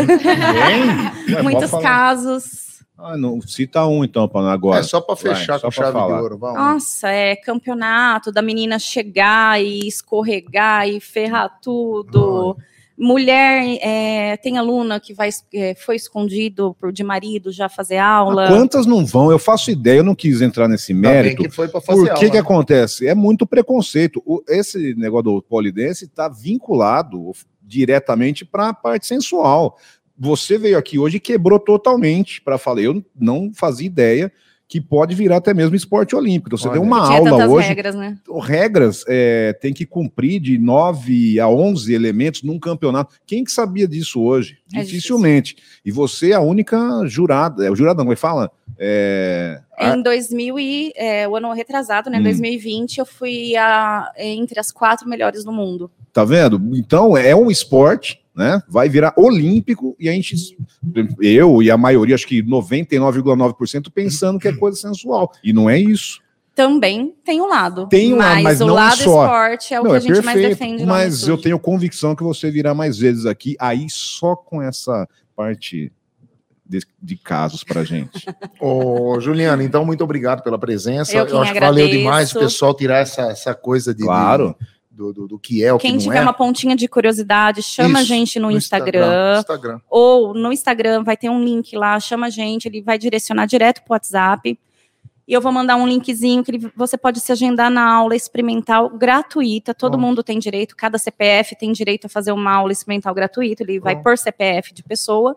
Muitos casos. Ah, não, cita um então, para agora. É só para Vai, fechar só com chave falar. de ouro. Vamos. Nossa, é campeonato da menina chegar e escorregar e ferrar tudo. Mulher, é, tem aluna que vai, é, foi escondido por, de marido já fazer aula. Ah, Quantas não vão? Eu faço ideia, eu não quis entrar nesse mérito. que foi para fazer Por que aula, que né? acontece? É muito preconceito. O- esse negócio do polidense está vinculado diretamente para a parte sensual. Você veio aqui hoje e quebrou totalmente para falar. Eu não fazia ideia que pode virar até mesmo esporte olímpico. Então, você Olha deu uma Tinha aula hoje. regras, né? Regras é, tem que cumprir de 9 a 11 elementos num campeonato. Quem que sabia disso hoje? É Dificilmente. E você é a única jurada. É o jurado, não, como é que fala? É, Em 2000 e é, o ano retrasado, né? Hum. 2020, eu fui a, entre as quatro melhores do mundo. Tá vendo? Então é um esporte, né? Vai virar olímpico e a gente, eu e a maioria, acho que 99,9% pensando que é coisa sensual. E não é isso. Também tem um lado. Tem um lado, mas o não lado só. esporte é o não, que é a gente mais perfeito, defende. lá no mas eu tenho convicção que você virá mais vezes aqui, aí só com essa parte de, de casos pra gente. Ô, Juliana, então muito obrigado pela presença. Eu que acho que valeu agradeço. demais o pessoal tirar essa, essa coisa de, Claro. de- do, do, do que é o Quem que não tiver é. uma pontinha de curiosidade, chama a Isso, gente no, No Instagram, Instagram. ou no Instagram vai ter um link lá, chama a gente, ele vai direcionar direto pro WhatsApp. E eu vou mandar um linkzinho que ele- você pode se agendar na aula experimental gratuita. Todo Ó. mundo tem direito, cada CPF tem direito a fazer uma aula experimental gratuita. Ele vai Ó. por CPF de pessoa.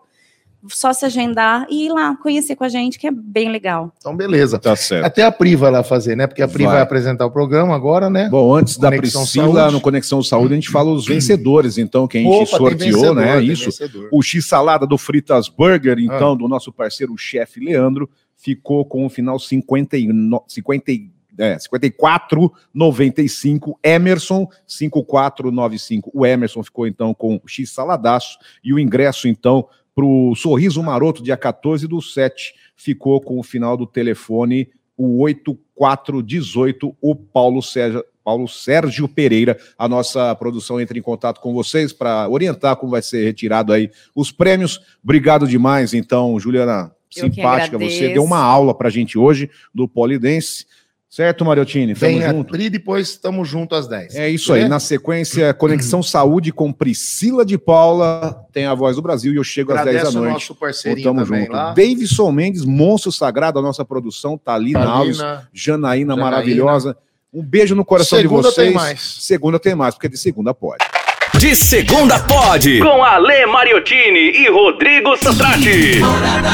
Só se agendar e ir lá conhecer com a gente, que é bem legal. Então, beleza. Tá certo. Até a Pri vai lá fazer, né? Porque a Pri vai, Vai. apresentar o programa agora, né? Bom, antes da Conexão Priscila, Saúde. no Conexão Saúde, a gente fala os vencedores, então, que a gente Opa, tem sorteou, vencedor, né? tem Isso. vencedor. O X-Salada do Fritas Burger, Ah. então, do nosso parceiro o chefe Leandro, ficou com o final 59, 50, e- é, 54,95. Emerson, 5495. O Emerson ficou, então, com o X-Saladaço. E o ingresso, então, para o Sorriso Maroto, dia 14 do 7, ficou com o final do telefone, o 8418, o Paulo Sérgio. Paulo Sérgio Pereira, a nossa produção entra em contato com vocês para orientar como vai ser retirado aí os prêmios. Obrigado demais, então, Juliana, Eu simpática, você deu uma aula para a gente hoje do Polidense. Certo, Mariottini? Tamo Vem a junto. Pri, depois estamos juntos às 10. É isso aí. Na sequência, Conexão Saúde com Priscila de Paula, tem a voz do Brasil e eu chego às 10 Agradece da o noite. nosso parceirinho Voltamos também junto. lá. Davidson Mendes, monstro sagrado, a nossa produção, Thalina Alves, Thalina. Janaína, Janaína. maravilhosa. Um beijo no coração Segunda de vocês. tem mais. Segunda tem mais, porque de segunda pode. De segunda pode. Com Ale Mariottini e Rodrigo Satrati. Morada